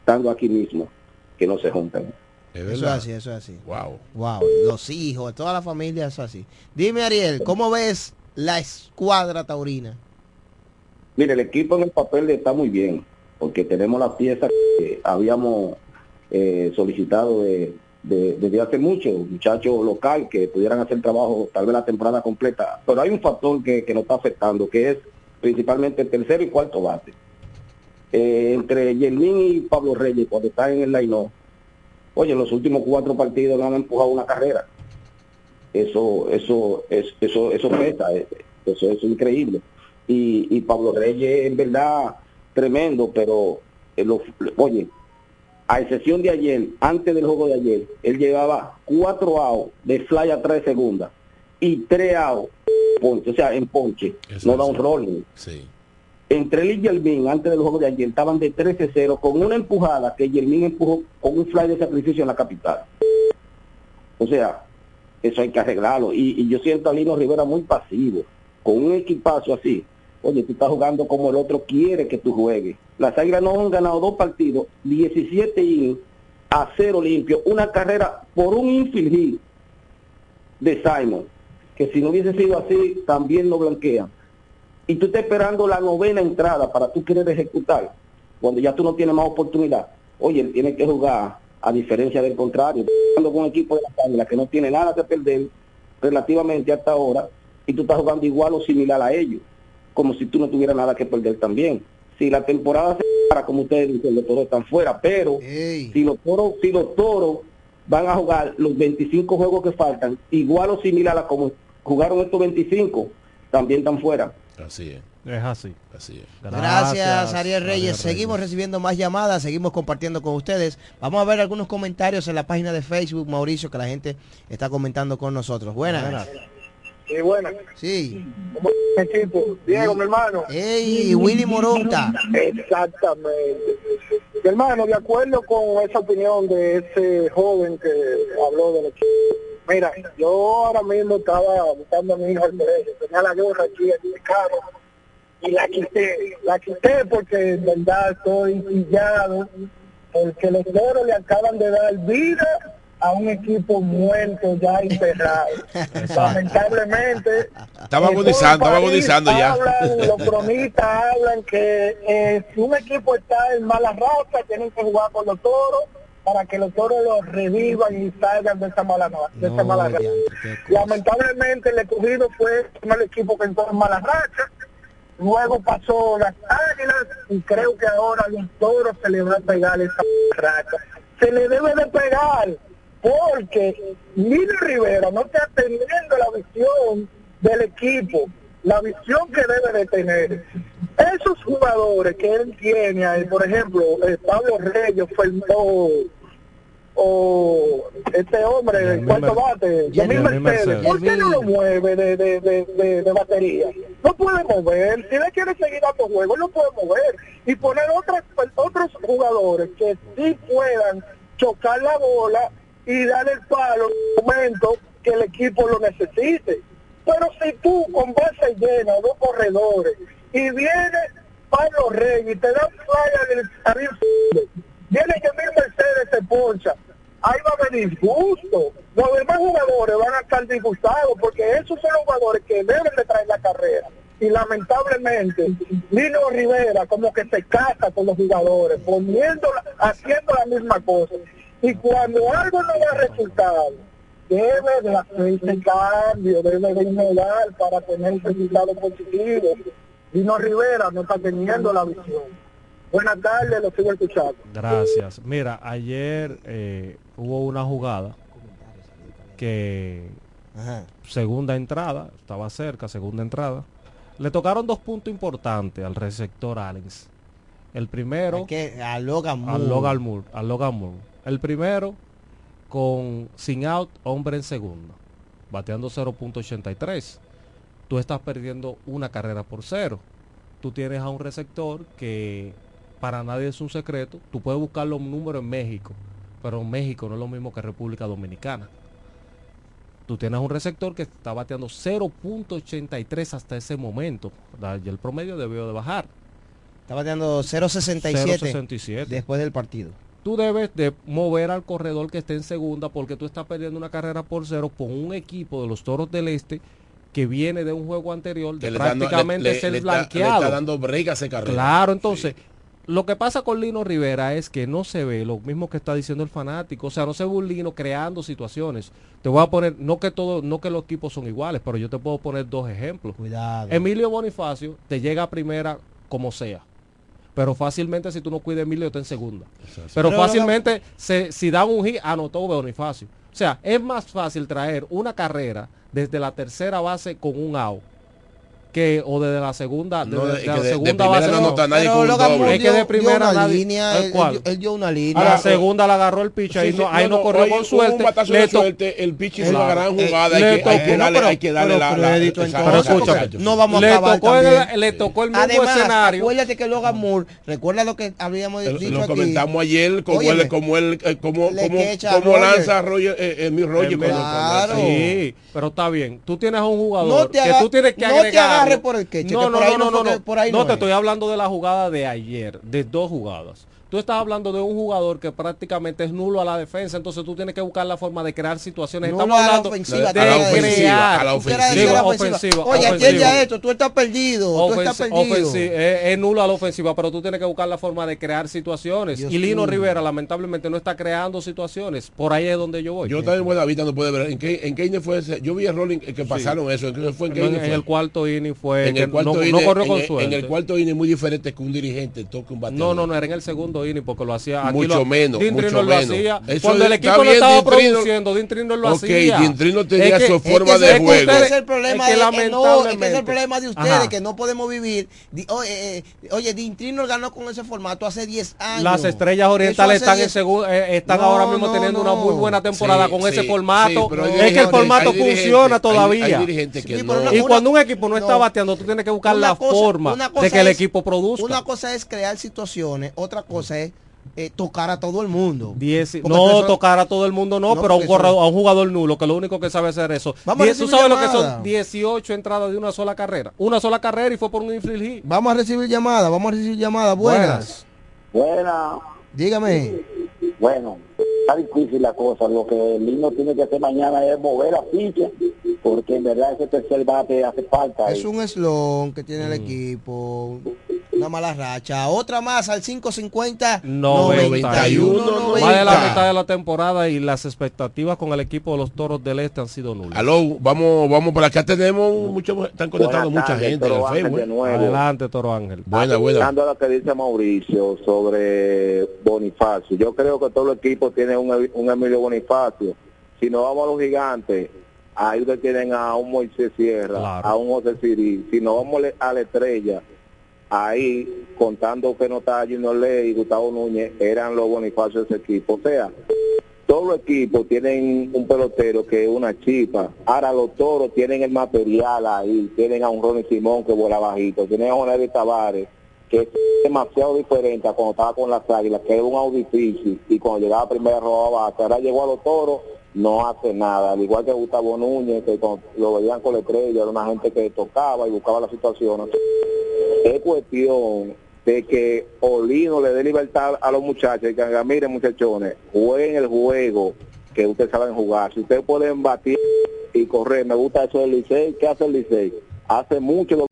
estando aquí mismo, que no se juntan.
Eso es así, eso es así.
Wow.
Wow, los hijos, toda la familia, eso es así. Dime Ariel, ¿cómo ves la escuadra taurina?
Mire, el equipo en el papel está muy bien, porque tenemos las piezas que habíamos eh, solicitado de, de- desde hace mucho, muchachos local que pudieran hacer trabajo tal vez la temporada completa, pero hay un factor que, que nos está afectando, que es principalmente el tercero y cuarto bate. Eh, entre Yermín y Pablo Reyes, cuando están en el line oye, en los últimos cuatro partidos no han empujado una carrera. Eso, eso, es, eso, eso pesa, eh, eso es increíble. Y, y Pablo Reyes en verdad tremendo, pero eh, lo- oye, a excepción de ayer, antes del juego de ayer, él llevaba cuatro outs de fly a tres segundas y tres outs ponche, o sea, en ponche, no da un rolling.
Sí.
Entre él y antes del juego de ayer, estaban de 13-0 con una empujada que Yermín empujó con un fly de sacrificio en la capital. O sea, eso hay que arreglarlo. Y, y yo siento a Lino Rivera muy pasivo, con un equipazo así. Oye, tú estás jugando como el otro quiere que tú juegues. Las Águilas no han ganado dos partidos, 17 innings a cero limpio, una carrera por un infield de Simon, que si no hubiese sido así, también lo blanquean. Y tú estás esperando la novena entrada para tú querer ejecutar, cuando ya tú no tienes más oportunidad. Oye, él tiene que jugar, a diferencia del contrario, jugando con un equipo de la Águila que no tiene nada que perder relativamente hasta ahora, y tú estás jugando igual o similar a ellos, como si tú no tuvieras nada que perder también. Si la temporada se para, como ustedes dicen, los toros están fuera, pero si los toros, si los toros van a jugar los 25 juegos que faltan, igual o similar a como jugaron estos 25, también están fuera.
Así es.
Es así.
Así es.
Gracias, Ariel Reyes. Seguimos recibiendo más llamadas, seguimos compartiendo con ustedes. Vamos a ver algunos comentarios en la página de Facebook, Mauricio, que la gente está comentando con nosotros. Buenas.
Sí, buenas.
Sí.
Equipo. Diego, mi hermano.
Ey, Willy Moronta.
Exactamente. Mi hermano, de acuerdo con esa opinión de ese joven que habló del equipo. Mira, yo ahora mismo estaba buscando a mi hijo al colegio, tenía la gorra aquí en mi carro y la quité, la quité porque en verdad estoy pillado, porque los toros le acaban de dar vida a un equipo muerto ya enterrado. Lamentablemente.
Estaba agonizando, estaba agonizando ya.
hablan, los cronistas hablan que eh, si un equipo está en mala racha, tienen que jugar con los toros para que los toros los revivan y salgan de esa mala, de esa mala racha. Lamentablemente el escogido fue el primer equipo que entró en mala racha. Luego pasó las águilas y creo que ahora a los toros se les va a pegar esa racha. Se le debe de pegar porque Lino Rivera no está teniendo la visión del equipo, la visión que debe de tener. Esos jugadores que él tiene, ahí, por ejemplo, eh, Pablo Reyes, Fernando, o este hombre, el cuarto bate, Yamil Mercedes. ¿por qué no lo mueve de, de, de, de, batería? No puede mover, si él quiere seguir dando juego, no puede mover y poner otros, otros jugadores que sí puedan chocar la bola y dar el palo en el momento que el equipo lo necesite. Pero si tú con base llena, dos corredores, y viene correr y te da un fly del carril. Viene que mi Mercedes se poncha. Ahí va a haber disgusto. Los demás jugadores van a estar disgustados porque esos son los jugadores que deben de traer la carrera. Y lamentablemente, Lino Rivera como que se casa con los jugadores, poniendo, haciendo la misma cosa. Y cuando algo no da resultado, debe de hacer ese cambio, debe de innovar para tener un resultado positivo. Lino Rivera no está teniendo la visión. Buenas tardes, lo sigo escuchando.
Gracias. Mira, ayer eh, hubo una jugada que segunda entrada, estaba cerca, segunda entrada. Le tocaron dos puntos importantes al receptor Alex. El primero
que a Logan Moore.
al Logan Moore, al Logan Moore. El primero con sin out, hombre en segunda, bateando 0.83. Tú estás perdiendo una carrera por cero. Tú tienes a un receptor que para nadie es un secreto. Tú puedes buscar los números en México, pero en México no es lo mismo que República Dominicana. Tú tienes un receptor que está bateando 0.83 hasta ese momento. Y el promedio debió de bajar.
Está bateando 0.67
0.67.
después del partido.
Tú debes de mover al corredor que esté en segunda porque tú estás perdiendo una carrera por cero con un equipo de los Toros del Este que viene de un juego anterior de prácticamente
le- le-
ser
le
blanqueado.
le está dando break a ese carrera.
Claro, entonces, lo que pasa con Lino Rivera es que no se ve lo mismo que está diciendo el fanático, o sea, no se ve un Lino creando situaciones. Te voy a poner, no que todo, no que los equipos son iguales, pero yo te puedo poner dos ejemplos.
Cuidado.
Emilio Bonifacio te llega a primera como sea. Pero fácilmente si tú no cuidas a Emilio está en segunda. Pero
Pero
fácilmente se- si dan un hit anotó Bonifacio. O sea, es más fácil traer una carrera desde la tercera base con un out que o desde la segunda,
No,
la
de- de
segunda
primera
base
no anota nadie con un doble.
Es que de primera
dio una
nadie-
línea,
¿El
él-
cuál?
él, él dio una
A
línea.
la segunda la agarró el pitch, ahí
Sí,
no, ahí no, corrió con suerte. le
de suerte, el pitch hizo
Claro.
una gran
Eh,
jugada, hay que, hay que
tocó-
darle,
pero-
hay que darle
pero
la, la-
crédito, no vamos a
le
acabar
tocó, el,
también.
le tocó el mismo
Además,
escenario.
acuérdate que Logan Moore, recuerda lo que habíamos dicho
Lo comentamos ayer, como él, como él, eh, como, como,
a
lanza Roger, eh, mi Roger.
Claro.
pero está bien. Tú tienes a un jugador que tú tienes que
no por el queche,
No,
que
no,
por ahí
no,
no
no, no,
que- por ahí
no te
es.
estoy hablando de la jugada de ayer, de dos jugadas. Tú estás hablando de un jugador que prácticamente es nulo a la defensa, entonces tú tienes que buscar la forma de crear situaciones.
Nulo
Estamos
a la
hablando
ofensiva,
de
a la ofensiva,
crear.
a la ofensiva.
a la
Digo,
ofensiva.
ofensiva,
Oye, atiende esto, tú estás perdido, tú estás
Ofensi-
perdido.
ofensi- es, es nulo a la ofensiva, pero tú tienes que buscar la forma de crear situaciones.
Dios
y Lino. Rivera lamentablemente no está creando situaciones. Por ahí es donde yo voy.
Yo también, bueno, ahorita no puede ver. ¿En qué, en qué inning fue ese? Yo vi el rolling que pasaron eso. ¿En qué fue? ¿En qué
en,
inning
en
fue?
el cuarto inning fue
en el cuarto
no,
inning,
no corrió con suerte.
En el cuarto inning es muy diferente que un dirigente toque un bateador.
No, no, no, era en el segundo inning porque lo hacía. Aquí
Mucho
lo,
menos,
Dintrino
mucho
lo
menos.
hacía.
Eso
Cuando el equipo no
bien,
estaba
Dintrino-
produciendo, Dintrino lo
Ok,
hacía.
Dintrino tenía
Es que-
su
es que
forma de
es
juego.
es el problema
es que
de, eh, no, es que es el
lamentablemente-
problema de ustedes
Ajá.
que no podemos vivir. Oye, eh, oye, Dintrino ganó con ese formato hace 10 años.
Las estrellas orientales están, en
10
segu- eh, están
No,
ahora mismo
no,
teniendo
no.
una muy buena temporada
Sí,
con
sí,
ese
sí,
formato.
pero hay
es que el formato funciona todavía.
Sí,
y cuando un equipo no, está bateando, tú tienes que buscar la forma de que el equipo produzca.
Una cosa es crear situaciones, otra cosa es eh, tocar a todo el mundo. Porque
no
eso-
tocar a todo el mundo no,
No,
pero a un, corredor- a un jugador nulo que lo único que sabe hacer eso.
Vamos a
Die- tú sabes lo que
llamada.
son 18 entradas de una sola carrera. Una sola carrera y fue por un infligir.
Vamos a recibir llamadas, vamos a recibir llamadas. Buenas.
Buena.
Dígame.
Bueno, está difícil la cosa. Lo que el niño tiene que hacer mañana es mover la ficha, porque en verdad ese tercer bate hace falta.
Es un slon que tiene el equipo. Una mala racha. Otra más al 550
91,
91
Más de la mitad de la temporada y las expectativas con el equipo de los Toros del Este han sido nulas.
Aló, vamos, vamos por acá tenemos mucho, están conectando
Buenas
mucha gente en el Facebook.
de nuevo.
Adelante, Toro Ángel.
Buena, buena.
Dando lo que dice Mauricio sobre Bonifacio. Yo creo que todo el equipo tiene un, un Emilio Bonifacio. Si no vamos a los gigantes, ahí ustedes tienen a un Moisés Sierra,
Claro.
a un José Siri. Si no vamos a la estrella, ahí, contando que no está Junior Ley y Gustavo Núñez, eran los Bonifacios de ese equipo. O sea, todos los equipos tienen un pelotero que es una chipa. Ahora los toros tienen el material ahí. Tienen a un Ronnie Simón que vuela bajito. Tienen a un Eddie Tavares que es demasiado diferente a cuando estaba con las águilas, que era un out difícil. Y cuando llegaba a primera robaba. Ahora llegó a los toros, no hace nada. Al igual que Gustavo Núñez, que cuando lo veían con la estrella, era una gente que tocaba y buscaba las situaciones. Es cuestión de que Olino le dé libertad a los muchachos y que hagan, miren muchachones, jueguen el juego que ustedes saben jugar. Si ustedes pueden batir y correr, me gusta eso del Licey, ¿qué hace el Licey? Hace mucho lo